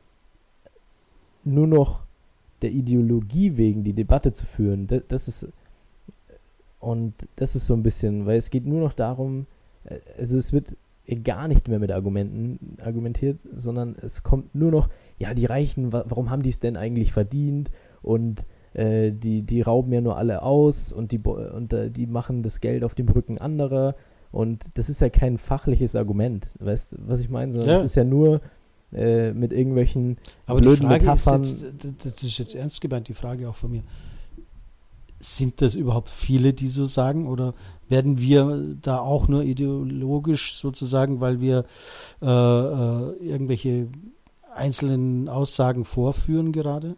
nur noch der Ideologie wegen die Debatte zu führen, das, das ist und das ist so ein bisschen, weil es geht nur noch darum, äh, also es wird gar nicht mehr mit Argumenten argumentiert, sondern es kommt nur noch, ja, die Reichen, wa warum haben die es denn eigentlich verdient? Und äh, die, die rauben ja nur alle aus und die und äh, die machen das Geld auf dem Rücken anderer. Und das ist ja kein fachliches Argument, weißt du, was ich meine? Sondern ja. das ist ja nur, äh, mit irgendwelchen Aber blöden die Frage Metaphern. Ist jetzt, das ist jetzt ernst gemeint, die Frage auch von mir. Sind das überhaupt viele, die so sagen? Oder werden wir da auch nur ideologisch sozusagen, weil wir äh, äh, irgendwelche einzelnen Aussagen vorführen gerade?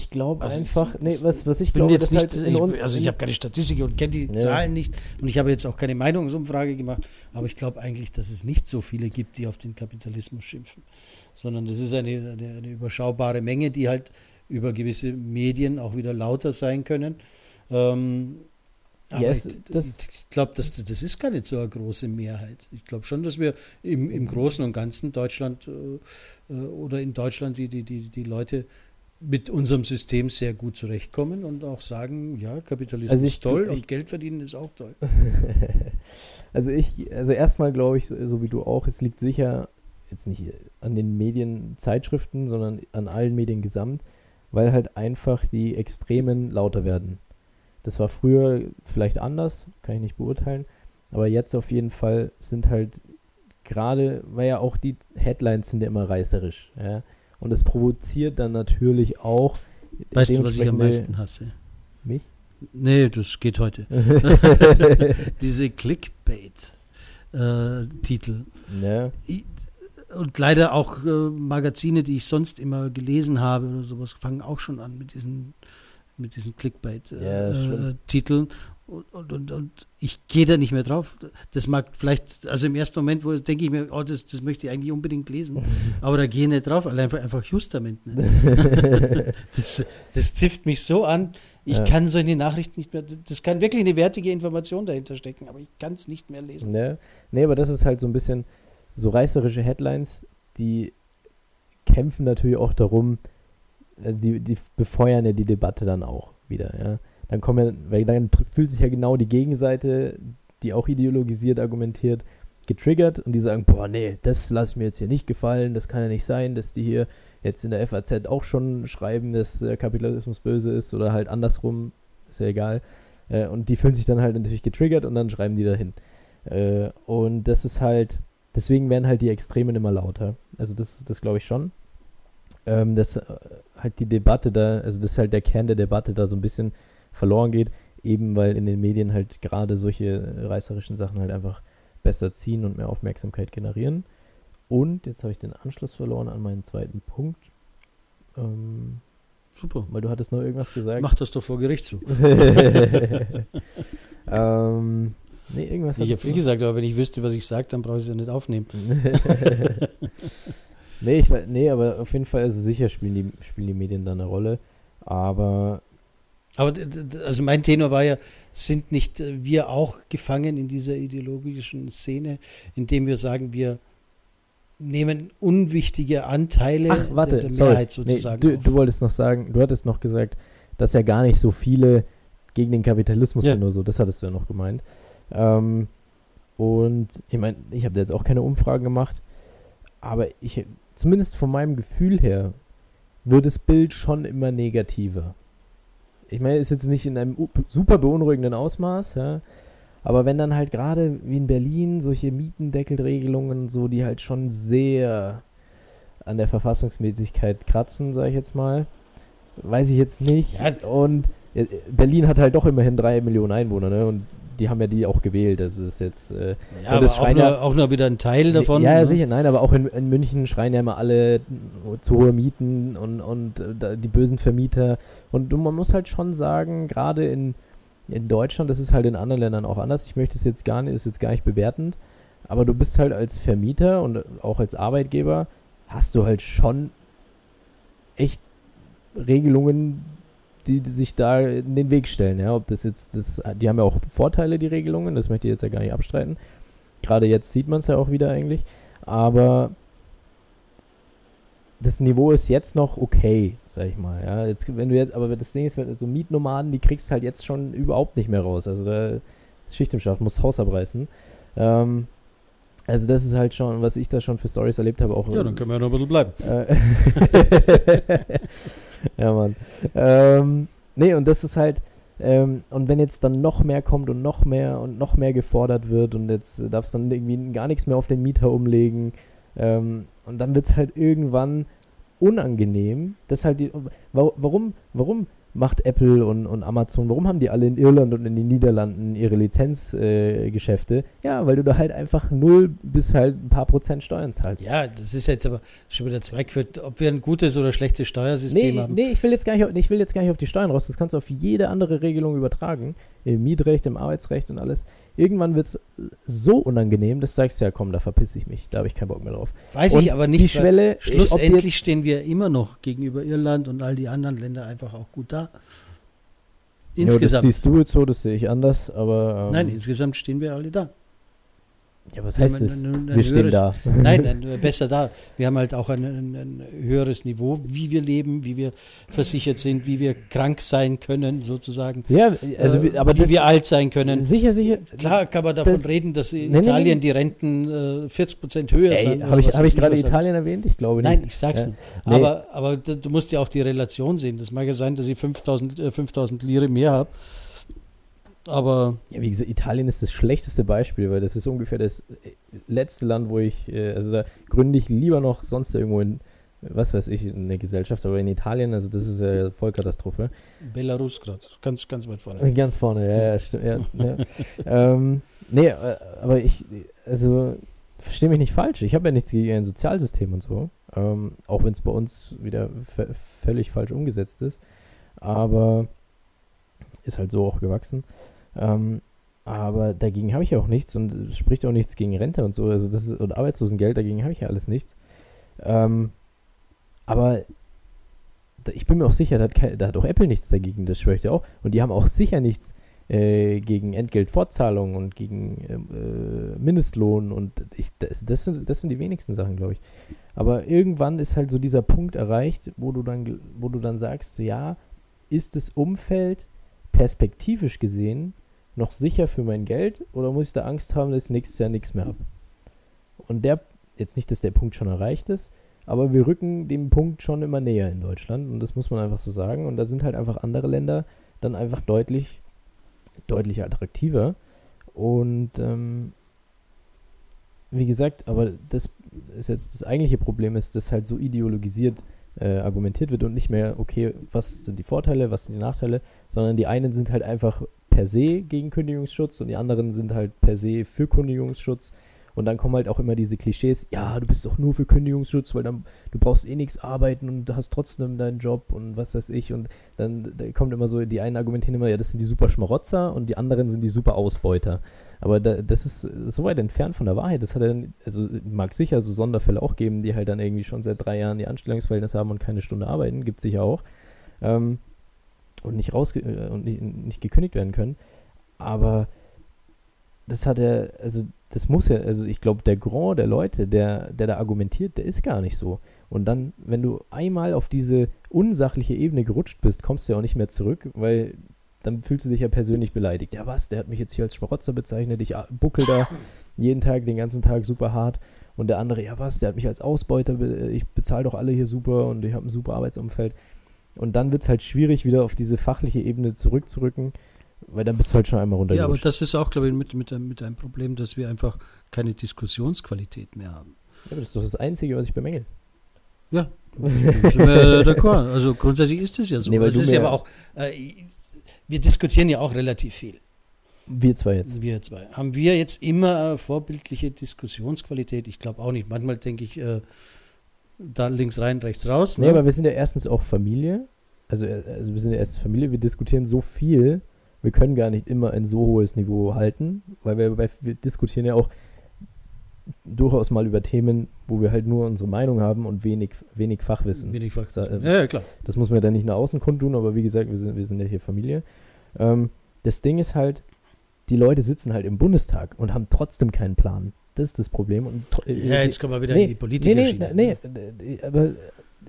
Ich glaube also einfach, nee, was, was ich bin glaube, jetzt nicht, halt ich, also ich habe keine Statistik und kenne die ja. Zahlen nicht und ich habe jetzt auch keine Meinungsumfrage gemacht, aber ich glaube eigentlich, dass es nicht so viele gibt, die auf den Kapitalismus schimpfen, sondern das ist eine, eine, eine überschaubare Menge, die halt über gewisse Medien auch wieder lauter sein können. Ähm, aber yes, ich, ich glaube, das, das ist gar nicht so eine große Mehrheit. Ich glaube schon, dass wir im, im Großen und Ganzen Deutschland äh, äh oder in Deutschland die, die, die, die Leute mit unserem System sehr gut zurechtkommen und auch sagen, ja, Kapitalismus also ist toll ich, und Geld verdienen ist auch toll. also ich, also erstmal glaube ich, so wie du auch, es liegt sicher jetzt nicht an den Medienzeitschriften, sondern an allen Medien gesamt, weil halt einfach die Extremen lauter werden. Das war früher vielleicht anders, kann ich nicht beurteilen, aber jetzt auf jeden Fall sind halt gerade, weil ja auch die Headlines sind ja immer reißerisch, ja und es provoziert dann natürlich auch. Weißt du, was ich am meisten hasse? Mich? Nee, das geht heute. Diese Clickbait-Titel. Äh, ja. Und leider auch äh, Magazine, die ich sonst immer gelesen habe oder sowas, fangen auch schon an mit diesen mit diesen Clickbait-Titeln. Äh, und, und, und, und, ich gehe da nicht mehr drauf. Das mag vielleicht, also im ersten Moment, wo denke ich mir, oh, das, das möchte ich eigentlich unbedingt lesen, aber da gehe ich nicht drauf, allein einfach, einfach Justament. Ne? das, das zifft mich so an, ich ja. kann solche Nachrichten nicht mehr, das kann wirklich eine wertige Information dahinter stecken, aber ich kann es nicht mehr lesen. Ne? Nee, aber das ist halt so ein bisschen so reißerische Headlines, die kämpfen natürlich auch darum, also die, die befeuern ja die Debatte dann auch wieder, ja. Dann kommen weil dann fühlt sich ja genau die Gegenseite, die auch ideologisiert argumentiert, getriggert und die sagen, boah, nee, das lasse ich mir jetzt hier nicht gefallen, das kann ja nicht sein, dass die hier jetzt in der FAZ auch schon schreiben, dass äh, Kapitalismus böse ist oder halt andersrum, ist ja egal. Äh, und die fühlen sich dann halt natürlich getriggert und dann schreiben die dahin. Äh, und das ist halt, deswegen werden halt die Extremen immer lauter. Also das, das glaube ich schon ähm, dass äh, halt die Debatte da, also dass halt der Kern der Debatte da so ein bisschen verloren geht, eben weil in den Medien halt gerade solche reißerischen Sachen halt einfach besser ziehen und mehr Aufmerksamkeit generieren. Und jetzt habe ich den Anschluss verloren an meinen zweiten Punkt. Ähm, Super. Weil du hattest noch irgendwas gesagt. Mach das doch vor Gericht zu. ähm, nee, irgendwas Ich habe viel gesagt, aber wenn ich wüsste, was ich sage, dann brauche ich es ja nicht aufnehmen. Nee, ich, nee, aber auf jeden Fall, also sicher spielen die, spielen die Medien da eine Rolle. Aber. Aber also mein Tenor war ja, sind nicht wir auch gefangen in dieser ideologischen Szene, indem wir sagen, wir nehmen unwichtige Anteile Ach, warte, der, der Mehrheit sorry. sozusagen. Nee, du, du, wolltest noch sagen, du hattest noch gesagt, dass ja gar nicht so viele gegen den Kapitalismus ja. sind oder so. Das hattest du ja noch gemeint. Ähm, und ich meine, ich habe jetzt auch keine Umfragen gemacht, aber ich zumindest von meinem Gefühl her, wird das Bild schon immer negativer. Ich meine, ist jetzt nicht in einem super beunruhigenden Ausmaß, ja. Aber wenn dann halt gerade wie in Berlin solche Mietendeckelregelungen so, die halt schon sehr an der Verfassungsmäßigkeit kratzen, sage ich jetzt mal, weiß ich jetzt nicht. Ja. Und Berlin hat halt doch immerhin drei Millionen Einwohner, ne? Und die haben ja die auch gewählt. Also das ist jetzt. Äh, ja, aber auch nur, auch nur, wieder ein Teil davon. Ja, ja ne? sicher, nein, aber auch in, in, München schreien ja immer alle zu hohe Mieten und, und äh, die bösen Vermieter. Und man muss halt schon sagen, gerade in, in Deutschland, das ist halt in anderen Ländern auch anders. Ich möchte es jetzt gar nicht, ist jetzt gar nicht bewertend, aber du bist halt als Vermieter und auch als Arbeitgeber, hast du halt schon echt Regelungen, die, die, sich da in den Weg stellen. Ja, ob das jetzt, das, die haben ja auch Vorteile, die Regelungen, das möchte ich jetzt ja gar nicht abstreiten. Gerade jetzt sieht man es ja auch wieder eigentlich. Aber das Niveau ist jetzt noch okay, sag ich mal. Ja, jetzt, wenn du jetzt, aber das Ding ist, wenn so Mietnomaden, die kriegst du halt jetzt schon überhaupt nicht mehr raus. Also da ist Schicht im Schacht, muss Haus abreißen. Ähm, also das ist halt schon, was ich da schon für Stories erlebt habe, auch. Ja, dann können wir ja noch ein bisschen bleiben. Ja, Mann. Ähm, nee, und das ist halt, ähm, und wenn jetzt dann noch mehr kommt und noch mehr und noch mehr gefordert wird und jetzt darfst dann irgendwie gar nichts mehr auf den Mieter umlegen ähm, und dann wird es halt irgendwann unangenehm. Das halt die, warum, warum macht Apple und, und Amazon, warum haben die alle in Irland und in den Niederlanden ihre Lizenzgeschäfte? Äh, ja, weil du da halt einfach null bis halt ein paar Prozent Steuern zahlst. Ja, das ist jetzt aber schon wieder zweckführt, ob wir ein gutes oder schlechtes Steuersystem nee, haben. Nee, ich will, jetzt gar nicht, ich will jetzt gar nicht auf die Steuern raus, das kannst du auf jede andere Regelung übertragen, im Mietrecht, im Arbeitsrecht und alles irgendwann wird es so unangenehm, dass du sagst, ja komm, da verpiss ich mich, da habe ich keinen Bock mehr drauf. Weiß und ich aber nicht, die Schwelle, schlussendlich stehen wir immer noch gegenüber Irland und all die anderen Länder einfach auch gut da. Insgesamt. Ja, das siehst du jetzt so, das sehe ich anders, aber. Ähm, Nein, insgesamt stehen wir alle da. Ja, was heißt das? wir stehen da. Nein, besser da. Wir haben halt auch ein, ein, ein, höheres Niveau, wie wir leben, wie wir versichert sind, wie wir krank sein können, sozusagen. Ja, also, äh, aber wie wir alt sein können. Sicher, sicher. Klar kann man davon das, reden, dass in nee, Italien nee, die Renten äh, 40 Prozent höher ey, sind. Habe ich, hab ich gerade Italien erwähnt? Ich glaube nicht. Nein, ich sag's ja. nicht. Aber, aber du musst ja auch die Relation sehen. Das mag ja sein, dass ich 5000, äh, 5000 Lire mehr habe. Aber. Ja, wie gesagt, Italien ist das schlechteste Beispiel, weil das ist ungefähr das äh, letzte Land, wo ich, äh, also da gründe ich lieber noch sonst irgendwo in, was weiß ich, in der Gesellschaft, aber in Italien, also das ist ja Vollkatastrophe. Belarus gerade, ganz, ganz weit vorne. Ganz vorne, ja, ja, stimmt. Ja, ja. ähm, nee, äh, aber ich, also, verstehe mich nicht falsch, ich habe ja nichts gegen ein Sozialsystem und so, ähm, auch wenn es bei uns wieder völlig falsch umgesetzt ist, aber ist halt so auch gewachsen. Ähm, aber dagegen habe ich ja auch nichts und es spricht auch nichts gegen Rente und so, also das ist, und Arbeitslosengeld, dagegen habe ich ja alles nichts. Ähm, aber ich bin mir auch sicher, da hat, da hat, auch Apple nichts dagegen, das schwöre ich dir auch. Und die haben auch sicher nichts äh, gegen Entgeltfortzahlung und gegen äh, Mindestlohn und ich, das, das, sind, das sind die wenigsten Sachen, glaube ich. Aber irgendwann ist halt so dieser Punkt erreicht, wo du dann, wo du dann sagst, ja, ist das Umfeld perspektivisch gesehen noch sicher für mein Geld oder muss ich da Angst haben, dass ich nächstes Jahr nichts mehr habe? Und der, jetzt nicht, dass der Punkt schon erreicht ist, aber wir rücken dem Punkt schon immer näher in Deutschland und das muss man einfach so sagen. Und da sind halt einfach andere Länder dann einfach deutlich, deutlich attraktiver. Und ähm, wie gesagt, aber das ist jetzt das eigentliche Problem ist, dass halt so ideologisiert äh, argumentiert wird und nicht mehr, okay, was sind die Vorteile, was sind die Nachteile, sondern die einen sind halt einfach per se gegen Kündigungsschutz und die anderen sind halt per se für Kündigungsschutz. Und dann kommen halt auch immer diese Klischees, ja, du bist doch nur für Kündigungsschutz, weil dann du brauchst eh nichts arbeiten und du hast trotzdem deinen Job und was weiß ich. Und dann da kommt immer so, die einen argumentieren immer, ja, das sind die super Schmarotzer und die anderen sind die super Ausbeuter. Aber da, das ist so weit entfernt von der Wahrheit. Das hat er, also mag sicher so Sonderfälle auch geben, die halt dann irgendwie schon seit drei Jahren die Anstellungsverhältnisse haben und keine Stunde arbeiten, gibt es sicher auch. Ähm, und nicht raus äh, und nicht, nicht gekündigt werden können. Aber das hat er, also das muss ja, also ich glaube, der Grand der Leute, der, der da argumentiert, der ist gar nicht so. Und dann, wenn du einmal auf diese unsachliche Ebene gerutscht bist, kommst du ja auch nicht mehr zurück, weil dann fühlst du dich ja persönlich beleidigt. Ja, was? Der hat mich jetzt hier als Schmarotzer bezeichnet. Ich buckel da jeden Tag, den ganzen Tag super hart. Und der andere, ja, was? Der hat mich als Ausbeuter. Ich bezahle doch alle hier super und ich habe ein super Arbeitsumfeld. Und dann wird es halt schwierig, wieder auf diese fachliche Ebene zurückzurücken, weil dann bist du halt schon einmal runter. Ja, aber das ist auch, glaube ich, mit, mit, mit einem Problem, dass wir einfach keine Diskussionsqualität mehr haben. Ja, aber das ist doch das Einzige, was ich bemängel. Ja, d'accord. Also grundsätzlich ist es ja so. Nee, es ist ja aber auch, äh, wir diskutieren ja auch relativ viel. Wir zwei jetzt. Wir zwei. Haben wir jetzt immer äh, vorbildliche Diskussionsqualität? Ich glaube auch nicht. Manchmal denke ich, äh, da links rein, rechts raus. Nee, aber wir sind ja erstens auch Familie. Also, äh, also wir sind ja erst Familie, wir diskutieren so viel, wir können gar nicht immer ein so hohes Niveau halten, weil wir, weil wir diskutieren ja auch durchaus mal über Themen, wo wir halt nur unsere Meinung haben und wenig, wenig Fachwissen. Wenig Fachwissen. ja, ja, klar. Das muss man ja dann nicht nach außen kundtun, aber wie gesagt, wir sind, wir sind ja hier Familie. Ähm, das Ding ist halt, die Leute sitzen halt im Bundestag und haben trotzdem keinen Plan. Das ist das Problem. Und, äh, ja, jetzt kommen wir wieder nee, in die Politiker nee, nee, nee, nee, aber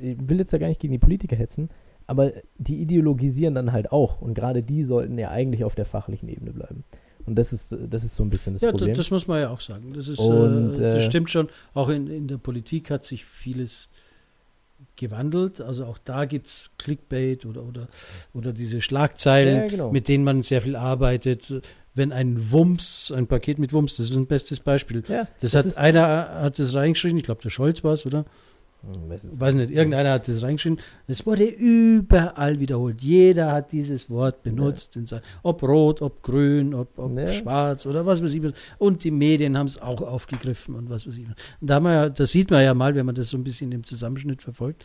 ich will jetzt ja gar nicht gegen die Politiker hetzen, aber die ideologisieren dann halt auch und gerade die sollten ja eigentlich auf der fachlichen Ebene bleiben. Und das ist, das ist so ein bisschen das ja, Problem. Ja, das muss man ja auch sagen. Das, ist, und, äh, das äh, stimmt schon. Auch in, in der Politik hat sich vieles gewandelt. Also auch da gibt es Clickbait oder, oder, oder diese Schlagzeilen, ja, genau. mit denen man sehr viel arbeitet. Wenn ein Wumms, ein Paket mit Wumms, das ist ein bestes Beispiel. Ja, das, das hat einer hat das reingeschrieben, ich glaube der Scholz war es, oder? Hm, weiß nicht, irgendeiner hat das reingeschrieben. Es wurde überall wiederholt. Jeder hat dieses Wort benutzt. Ja. ob rot, ob grün, ob, ob ja. schwarz oder was weiß ich. Und die Medien haben es auch aufgegriffen und was weiß ich. Und da ja, das sieht man ja mal, wenn man das so ein bisschen im Zusammenschnitt verfolgt,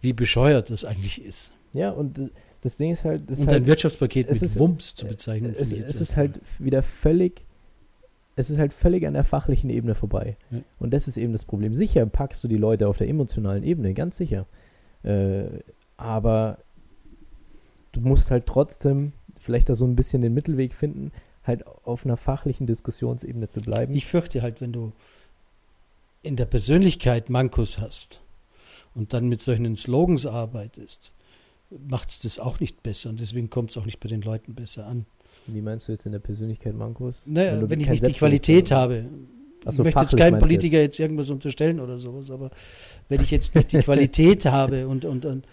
wie bescheuert das eigentlich ist. Ja, und äh, das Ding ist halt. und halt, ein Wirtschaftspaket mit ist, Wumms zu bezeichnen. Es, es ist halt wieder völlig es ist halt völlig an der fachlichen Ebene vorbei. Ja. Und das ist eben das Problem. Sicher packst du die Leute auf der emotionalen Ebene, ganz sicher. Äh, aber du musst halt trotzdem vielleicht da so ein bisschen den Mittelweg finden, halt auf einer fachlichen Diskussionsebene zu bleiben. Ich fürchte halt, wenn du in der Persönlichkeit Mankos hast und dann mit solchen Slogans arbeitest, macht es das auch nicht besser und deswegen kommt es auch nicht bei den Leuten besser an. Wie meinst du jetzt in der Persönlichkeit Mankos? Naja, wenn, wenn ich nicht die Qualität habe. So, ich möchte jetzt keinem Politiker jetzt. jetzt. irgendwas unterstellen oder sowas, aber wenn ich jetzt nicht die Qualität habe und, und, und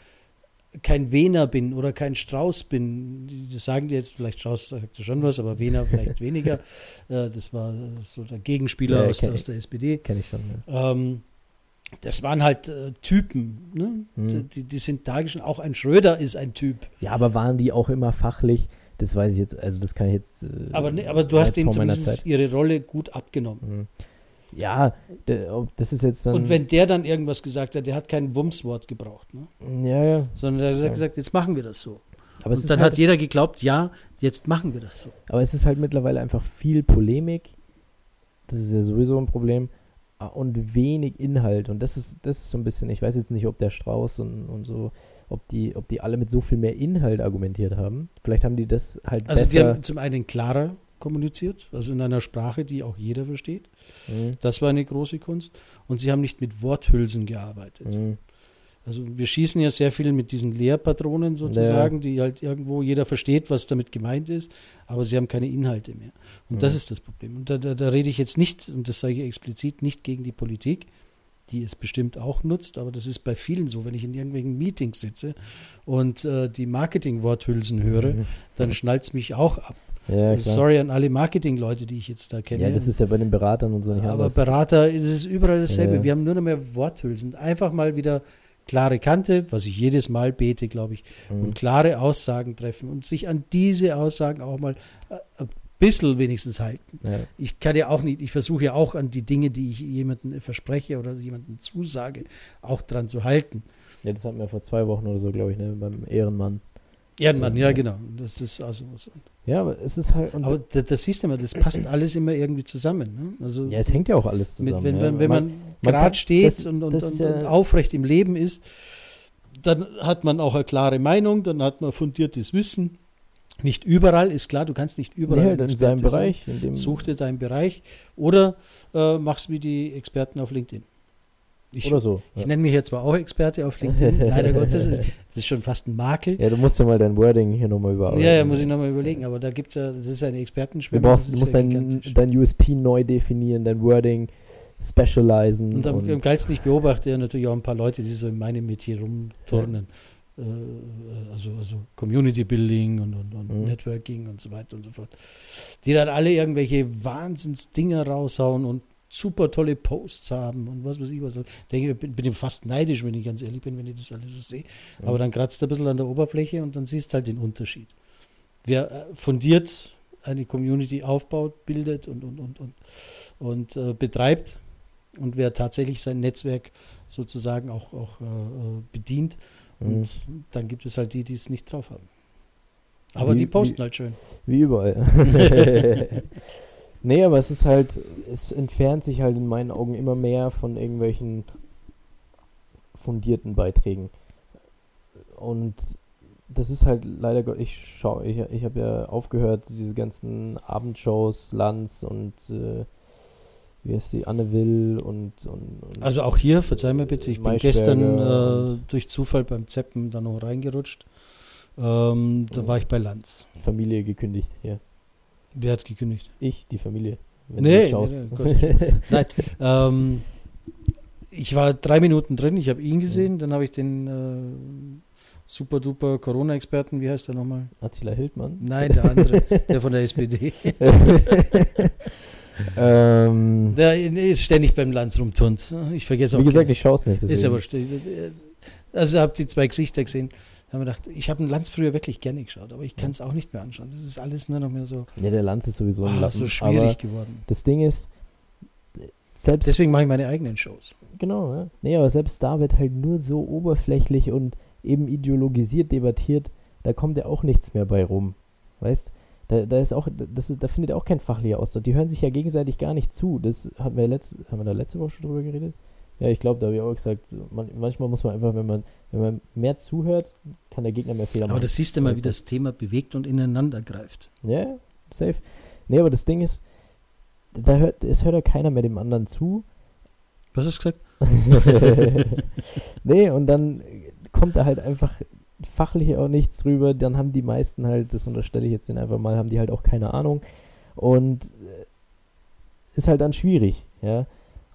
kein Wiener bin oder kein Strauß bin, das sagen die jetzt, vielleicht Strauß sagt schon was, aber Wiener vielleicht weniger. Äh, das war so der Gegenspieler ja, aus, aus, der SPD. Kenne ich schon. Ja. Ähm, das waren halt äh, Typen, ne? Hm. Die, die, sind dargestellt. Auch ein Schröder ist ein Typ. Ja, aber waren die auch immer fachlich? Das weiß ich jetzt, also das kann ich jetzt. Äh, aber, ne, aber du hast ihnen zumindest ihre Rolle gut abgenommen. Mhm. Ja, das ist jetzt dann. Und wenn der dann irgendwas gesagt hat, der hat kein Wumswort gebraucht, ne? Ja, ja. Sondern er hat ja. gesagt, jetzt machen wir das so. Aber und dann halt, hat jeder geglaubt, ja, jetzt machen wir das so. Aber es ist halt mittlerweile einfach viel Polemik. Das ist ja sowieso ein Problem. Ah, und wenig Inhalt. Und das ist, das ist so ein bisschen, ich weiß jetzt nicht, ob der Strauß und, und so ob die, ob die alle mit so viel mehr Inhalt argumentiert haben. Vielleicht haben die das halt Also die haben zum einen klarer kommuniziert, also in einer Sprache, die auch jeder versteht. Mhm. Das war eine große Kunst. Und sie haben nicht mit Worthülsen gearbeitet. Mhm. Also wir schießen ja sehr viel mit diesen Lehrpatronen sozusagen, ja. die halt irgendwo jeder versteht, was damit gemeint ist, aber sie haben keine Inhalte mehr. Und mhm. das ist das Problem. Und da, da, da, rede ich jetzt nicht, und das sage ich explizit, nicht gegen die Politik, die es bestimmt auch nutzt, aber das ist bei vielen so, wenn ich in irgendwelchen Meetings sitze und äh, die Marketing-Worthülsen höre, mhm. dann schnallt es mich auch ab. Ja, also Sorry an alle Marketing-Leute, die ich jetzt da kenne. Ja, das ist ja bei den Beratern und so nicht Aber anders. Berater ist es überall dasselbe. Ja. Wir haben nur noch mehr Worthülsen. Einfach mal wieder klare Kante, was ich jedes Mal bete, glaube ich, mhm. und klare Aussagen treffen und sich an diese Aussagen auch mal äh, bisschen wenigstens halten. Ja. Ich kann ja auch nicht, ich versuche ja auch an die Dinge, die ich jemandem verspreche oder jemandem zusage, auch dran zu halten. Ja, das hatten wir vor zwei Wochen oder so, glaube ich, ne, beim Ehrenmann. Ehrenmann, ja, genau. Das ist also was. Ja, aber es ist halt. aber das, das siehst du mal, das passt alles immer irgendwie zusammen. Ne? Also ja, es hängt ja auch alles zusammen. Mit, wenn, ja. wenn, wenn man, man gerade steht das, und, und, und, ja und aufrecht im Leben ist, dann hat man auch eine klare Meinung, dann hat man fundiertes Wissen nicht überall, ist klar, du kannst nicht überall nee, in seinem Bereich. In Such dir deinen Bereich oder äh, machst wie die Experten auf LinkedIn. Ich, oder so. Ich nenne mich jetzt zwar auch Experte auf LinkedIn, leider Gottes, das ist schon fast ein Makel. Ja, du musst ja mal dein Wording hier nochmal überarbeiten. Ja, ja, muss ich nochmal überlegen, aber da gibt es ja, das ist eine Expertenschwemme. Du, brauchst, du musst dein, dein USP neu definieren, dein Wording specialisen. Und am, und am geilsten, ich beobachte ja natürlich auch ein paar Leute, die so in meinem Metier rumturnen. Ja. Äh, also, also Community Building und, und, und mhm. Networking und so weiter und so fort, die dann alle irgendwelche Wahnsinnsdinger raushauen und super tolle Posts haben und was weiß ich was. Ich denke, ich bin, bin fast neidisch, wenn ich ganz ehrlich bin, wenn ich das alles so sehe. Mhm. Aber dann kratzt er ein bisschen an der Oberfläche und dann siehst du halt den Unterschied. wer äh, fundiert eine Community aufbaut, bildet und, und, und, und, und äh, betreibt und wer tatsächlich sein Netzwerk sozusagen auch, auch äh, äh bedient. Mhm. Und dann gibt es halt die, die es nicht drauf haben. Aber wie, die posten wie, halt schön. Wie überall. nee, aber es ist halt, es entfernt sich halt in meinen Augen immer mehr von irgendwelchen fundierten Beiträgen. Und das ist halt leider, ich schaue, ich, ich habe ja aufgehört, diese ganzen Abendshows, Lanz und äh, wie heißt die, Anne Will und, und, und Also auch hier, verzeih mir bitte, ich bin gestern äh, durch Zufall beim Zeppen da noch reingerutscht. Ähm, da war ich bei Lanz. Familie gekündigt, ja. Wer hat gekündigt? Ich, die Familie. Wenn nee, du nee, nee Nein. Ähm, ich war drei Minuten drin, ich habe ihn gesehen, dann habe ich den äh, super duper Corona-Experten, wie heißt der nochmal? Attila Hildmann? Nein, der andere, der von der SPD. ähm, der ist ständig beim Lanz rumturnt. Ich vergesse auch. Wie gesagt, ich schaue es nicht. Ist aber Also habe die zwei Gesichter gesehen. Da haben wir gedacht, ich habe einen Lanz früher wirklich gerne geschaut, aber ich kann es auch nicht mehr anschauen. Das ist alles nur noch mehr so. Ja, der Lanz ist sowieso ein oh, so schwierig geworden. Das Ding ist, selbst. Deswegen mache ich meine eigenen Shows. Genau, ja. Nee, aber selbst da wird halt nur so oberflächlich und eben ideologisiert debattiert, da kommt ja auch nichts mehr bei rum. Weißt da, da ist auch, das ist, da findet auch kein fachlicher Austausch. Die hören sich ja gegenseitig gar nicht zu. Das haben wir, letzt, haben wir da letzte Woche schon drüber geredet? Ja, ich glaube, da habe ich auch gesagt, man, manchmal muss man einfach, wenn man, wenn man mehr zuhört, kann der Gegner mehr Fehler machen. Aber das siehst du mal, wie das Thema bewegt und ineinander greift. Ja, safe. Nee, aber das Ding ist, da hört, es hört ja keiner mehr dem anderen zu. Was hast du gesagt? nee, und dann kommt da halt einfach fachlich auch nichts drüber. Dann haben die meisten halt, das unterstelle ich jetzt den einfach mal, haben die halt auch keine Ahnung. Und äh, ist halt dann schwierig, ja.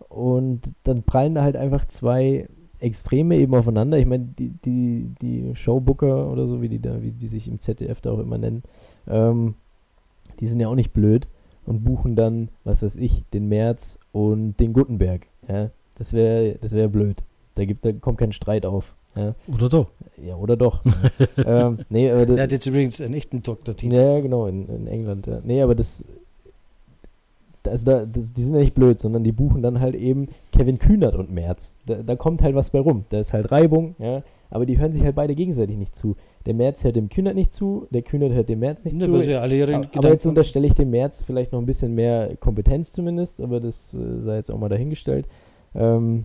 Und dann prallen da halt einfach zwei Extreme eben aufeinander. Ich meine, die, die, die Showbooker oder so, wie die da, wie die sich im ZDF da auch immer nennen, ähm, die sind ja auch nicht blöd und buchen dann, was weiß ich, den März und den Gutenberg. Ja, das wäre das wär blöd. Da, gibt, da kommt kein Streit auf. Ja. Oder doch. Ja, oder doch. ähm, nee, aber das, Der hat jetzt übrigens einen echten Doktortitel. Ja, genau, in, in England. Ja. Nee, aber das, also da, das, die sind ja nicht blöd, sondern die buchen dann halt eben Kevin Kühnert und Merz. Da, da kommt halt was bei rum. Da ist halt Reibung, ja, aber die hören sich halt beide gegenseitig nicht zu. Der Merz hört dem Kühnert nicht zu, der Kühnert hört dem Merz nicht ja, zu. Ja alle aber, aber jetzt unterstelle ich dem Merz vielleicht noch ein bisschen mehr Kompetenz zumindest, aber das äh, sei jetzt auch mal dahingestellt. Ähm,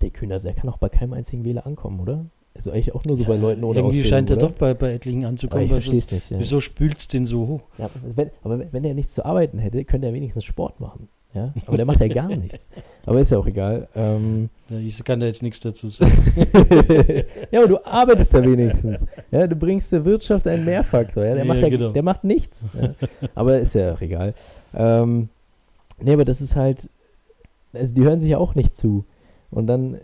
der Kühnert, der kann auch bei keinem einzigen Wähler ankommen, oder? Also eigentlich auch nur so bei Leuten ohne Irgendwie scheint er doch bei, bei etlichen anzukommen. Aber ich verstehe nicht. Ja. Wieso spülst du den so hoch? Ja, wenn, aber wenn er nichts zu arbeiten hätte, könnte er wenigstens Sport machen. Ja? Aber der macht ja gar nichts. Aber ist ja auch egal. Ähm, ja, ich kann da jetzt nichts dazu sagen. ja, aber du arbeitest ja wenigstens. Ja, du bringst der Wirtschaft einen Mehrfaktor. Ja? Der, macht ja, genau. der macht nichts. Ja? Aber ist ja auch egal. Ähm, nee, aber das ist halt, also die hören sich ja auch nicht zu. Und dann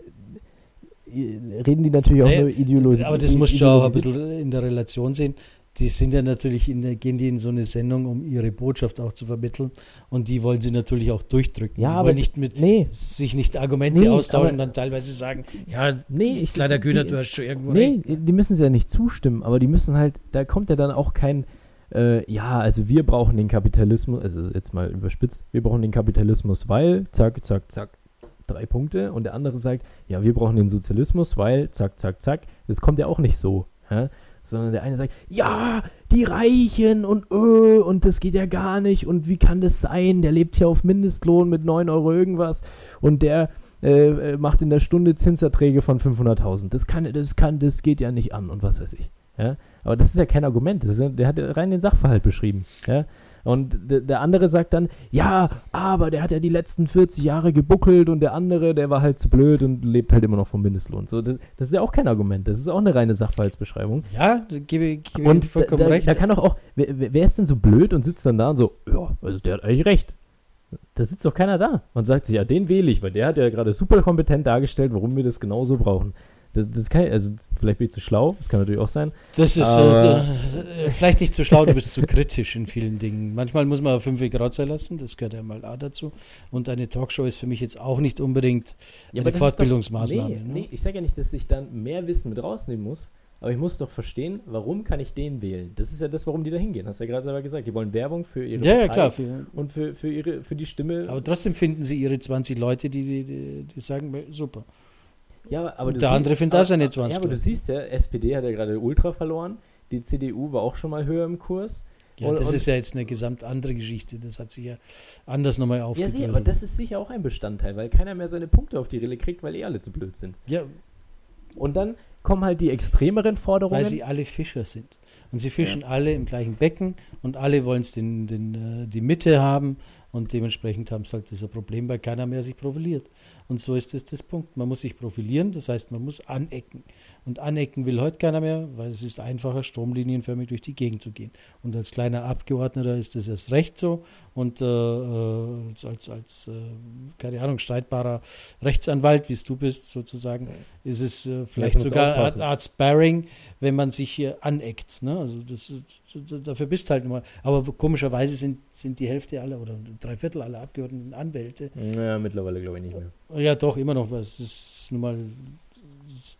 reden die natürlich auch naja, nur ideologisch. Aber das musst du auch ein bisschen in der Relation sehen. Die sind ja natürlich, in, gehen die in so eine Sendung, um ihre Botschaft auch zu vermitteln. Und die wollen sie natürlich auch durchdrücken. Ja, die aber nicht mit, nee. sich nicht Argumente nee, austauschen, dann teilweise sagen, ja, nee, ich, kleiner Güner, du hast schon irgendwo Nee, recht. die müssen sie ja nicht zustimmen, aber die müssen halt, da kommt ja dann auch kein, äh, ja, also wir brauchen den Kapitalismus, also jetzt mal überspitzt, wir brauchen den Kapitalismus, weil, zack, zack, zack, drei Punkte und der andere sagt, ja, wir brauchen den Sozialismus, weil zack, zack, zack. Das kommt ja auch nicht so. Ja? Sondern der eine sagt, ja, die Reichen und öh, und das geht ja gar nicht und wie kann das sein? Der lebt hier auf Mindestlohn mit 9 Euro irgendwas und der äh, macht in der Stunde Zinserträge von 500.000. Das kann, das kann, das geht ja nicht an und was weiß ich. Ja? Aber das ist ja kein Argument. Ist, der hat ja rein den Sachverhalt beschrieben. Ja? Und der andere sagt dann, ja, aber der hat ja die letzten 40 Jahre gebuckelt und der andere, der war halt zu blöd und lebt halt immer noch vom Mindestlohn. So, das, das ist ja auch kein Argument, das ist auch eine reine Sachverhaltsbeschreibung. Ja, gebe, gebe und vollkommen da, recht. Da kann auch, auch wer, wer, ist denn so blöd und sitzt dann da und so, ja, also der hat eigentlich recht. Da sitzt doch keiner da und sagt sich, ja, den wähle ich, weil der hat ja gerade super kompetent dargestellt, warum wir das genauso brauchen. Das, das kann, also vielleicht bin ich zu schlau, das kann natürlich auch sein. Das ist äh, äh, vielleicht nicht zu schlau, du bist zu kritisch in vielen Dingen. Manchmal muss man fünf Grad sein lassen, das gehört ja mal auch dazu. Und eine Talkshow ist für mich jetzt auch nicht unbedingt ja, eine Fortbildungsmaßnahme. Doch, nee, ne? nee, ich sage ja nicht, dass ich dann mehr Wissen mit rausnehmen muss, aber ich muss doch verstehen, warum kann ich den wählen? Das ist ja das, warum die da hingehen. Hast du ja gerade selber gesagt. Die wollen Werbung für ihre Ja, ja, klar. Für, und für, für, ihre, für die Stimme. aber trotzdem finden sie ihre 20 Leute, die, die, die, die sagen, super. Ja, aber, der andere findet auch seine aber- 20 Ja, aber du siehst ja, SPD hat ja gerade Ultra verloren. Die CDU war auch schon mal höher im Kurs. Ja, das und- ist ja jetzt eine gesamt andere Geschichte. Das hat sich ja anders nochmal Ja, aufgedröselt. sieh, aber das ist sicher auch ein Bestandteil, weil keiner mehr seine Punkte auf die Rille kriegt, weil eh alle zu blöd sind. ja, Und dann kommen halt die extremeren Forderungen. weil sie alle Fischer sind. Und sie fischen alle im gleichen Becken und alle wollen es den, den, äh, die Mitte haben und dementsprechend haben sie halt das Problem, weil keiner mehr sich profiliert. Und so ist das das Punkt. Man muss sich profilieren, das heißt, man muss anecken. Und anecken will heute keiner mehr, weil es ist einfacher, stromlinienförmig durch die Gegend zu gehen. Und als kleiner Abgeordneter ist das erst recht so. Und äh, äh, als, als, als äh, keine Ahnung, streitbarer Rechtsanwalt, wie es du bist, sozusagen, ist es äh, vielleicht sogar eine. Art Sparring, wenn man sich hier aneckt. Ne? Also das, das, dafür bist du halt immer. Aber komischerweise sind, sind die Hälfte aller oder drei Viertel aller Abgeordneten Anwälte. ja, mittlerweile glaube ich nicht mehr. Ja, doch, immer noch. Es ist nun mal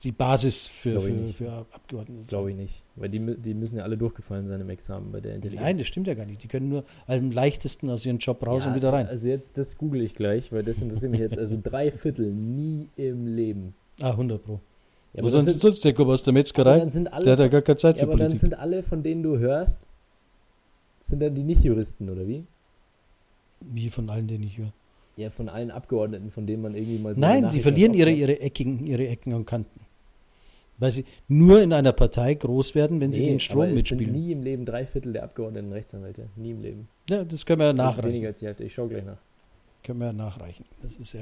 die Basis für, für, für Abgeordnete. Glaube ich nicht. Weil die, die müssen ja alle durchgefallen sein im Examen bei der Intelligenz. Nein, das stimmt ja gar nicht. Die können nur am leichtesten aus ihrem Job raus Ja, und wieder rein. Also jetzt, das google ich gleich, weil das interessiert mich jetzt. Also drei Viertel nie im Leben. Ah, 100 Pro. Ja, Wo aber dann sonst sind, sonst der kommt aus der aber Metzgerei? dann sind alle, Der hat ja gar keine Zeit ja, für aber dann Politik. sind alle, von denen du hörst, sind dann die Nicht-Juristen, oder wie? Wie von allen, denen ich höre. Ja, von allen Abgeordneten, von denen man irgendwie mal so Nein, die verlieren ihre, ihre, Ecken, ihre Ecken und Kanten. Weil sie nur in einer Partei groß werden, wenn sie Nee, den aber Strom es sind mitspielen. nie im Leben drei Viertel der Abgeordneten Rechtsanwälte. Nie im Leben. Ja, das können wir ja Weniger nachreichen. als die Hälfte. Ich schaue gleich nach. Können wir ja nachreichen. Das ist ja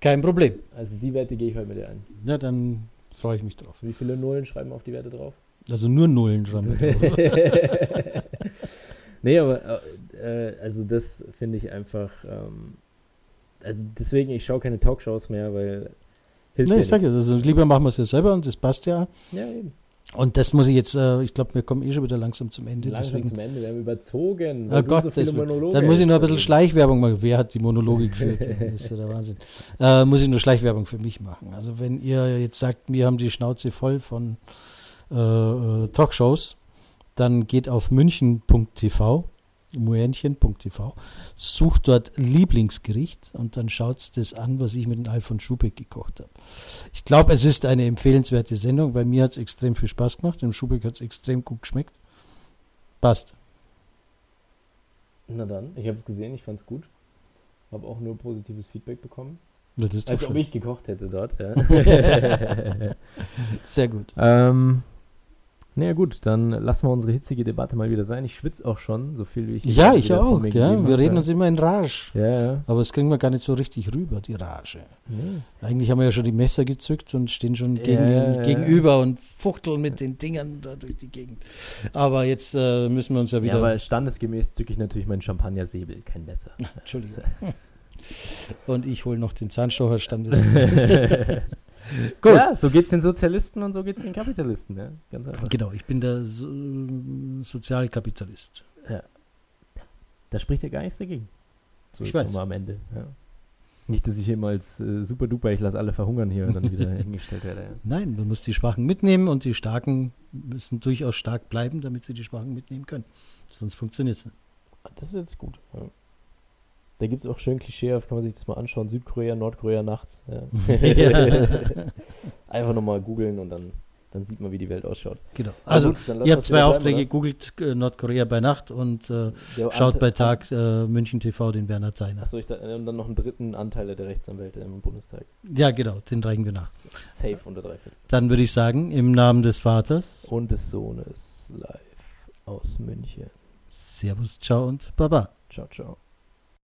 kein Problem. Also die Werte gehe ich heute mit dir ein. Ja, dann freue ich mich drauf. Wie viele Nullen schreiben auf die Werte drauf? Also nur Nullen schreiben wir drauf. nee, aber äh, also das finde ich einfach. Ähm, also deswegen, ich schaue keine Talkshows mehr, weil hilft Nee, ich sage ja, also lieber machen wir es ja selber und das passt ja. Ja, eben. Und das muss ich jetzt, äh, ich glaube, wir kommen eh schon wieder langsam zum Ende. Langsam deswegen, zum Ende. Wir haben überzogen. Oh Gott, so das dann muss ich noch ein bisschen. Schleichwerbung machen. Wer hat die Monologe geführt? Das ist ja der Wahnsinn. Äh, muss ich nur Schleichwerbung für mich machen. Also wenn ihr jetzt sagt, wir haben die Schnauze voll von äh, äh, Talkshows, dann geht auf münchen.tv, muenchen.tv, sucht dort Lieblingsgericht und dann schaut das an, was ich mit dem Alfons Schubeck gekocht habe. Ich glaube, es ist eine empfehlenswerte Sendung, weil mir hat es extrem viel Spaß gemacht. Dem Schubeck hat es extrem gut geschmeckt. Passt. Na dann, ich habe es gesehen, ich fand es gut. Habe auch nur positives Feedback bekommen. Als ob schön. ich gekocht hätte dort. Ja. Sehr gut. ähm, naja gut, dann lassen wir unsere hitzige Debatte mal wieder sein. Ich schwitze auch schon, so viel wie ich Ja, ich auch. Ja. Wir reden uns immer in Rage. Ja, ja. Aber das kriegen wir gar nicht so richtig rüber, die Rage. ja. Eigentlich haben wir ja schon die Messer gezückt und stehen schon Ja, gegen, ja, ja. gegenüber und fuchteln mit den Dingern da durch die Gegend. Aber jetzt äh, müssen wir uns ja Ja, wieder. aber standesgemäß zücke ich natürlich meinen Champagner-Säbel, kein Messer. Entschuldigung. und ich hole noch den Zahnstocher standes. Gut. Ja, so geht's den Sozialisten und so geht's den Kapitalisten. Ja? Ganz einfach. Genau, ich bin der so Sozialkapitalist. Da spricht ja gar nichts dagegen. So Ich weiß. am Ende. Ja. Nicht, dass ich hier mal als äh, super duper, ich lasse alle verhungern hier und dann wieder hingestellt werde. Ja. Nein, man muss die Schwachen mitnehmen und die Starken müssen durchaus stark bleiben, damit sie die Schwachen mitnehmen können. Sonst funktioniert es nicht. Das ist jetzt gut. Ja. Da gibt es auch schön klischeehaft, kann man sich das mal anschauen. Südkorea, Nordkorea nachts. Ja. Ja. Einfach nochmal googeln und dann, dann sieht man, wie die Welt ausschaut. Genau. Also, gut, ihr habt zwei wieder bleiben, Aufträge, googelt äh, Nordkorea bei Nacht und äh, schaut Ante- bei Tag äh, München TV den Werner Theiner. Achso, ich da, und dann noch einen dritten Anteil der Rechtsanwälte im Bundestag. Ja, genau, den reichen wir nach. Safe unter drei Viertel. Dann würde ich sagen, im Namen des Vaters, Und des Sohnes live aus München. Servus, ciao und Baba. Ciao, ciao.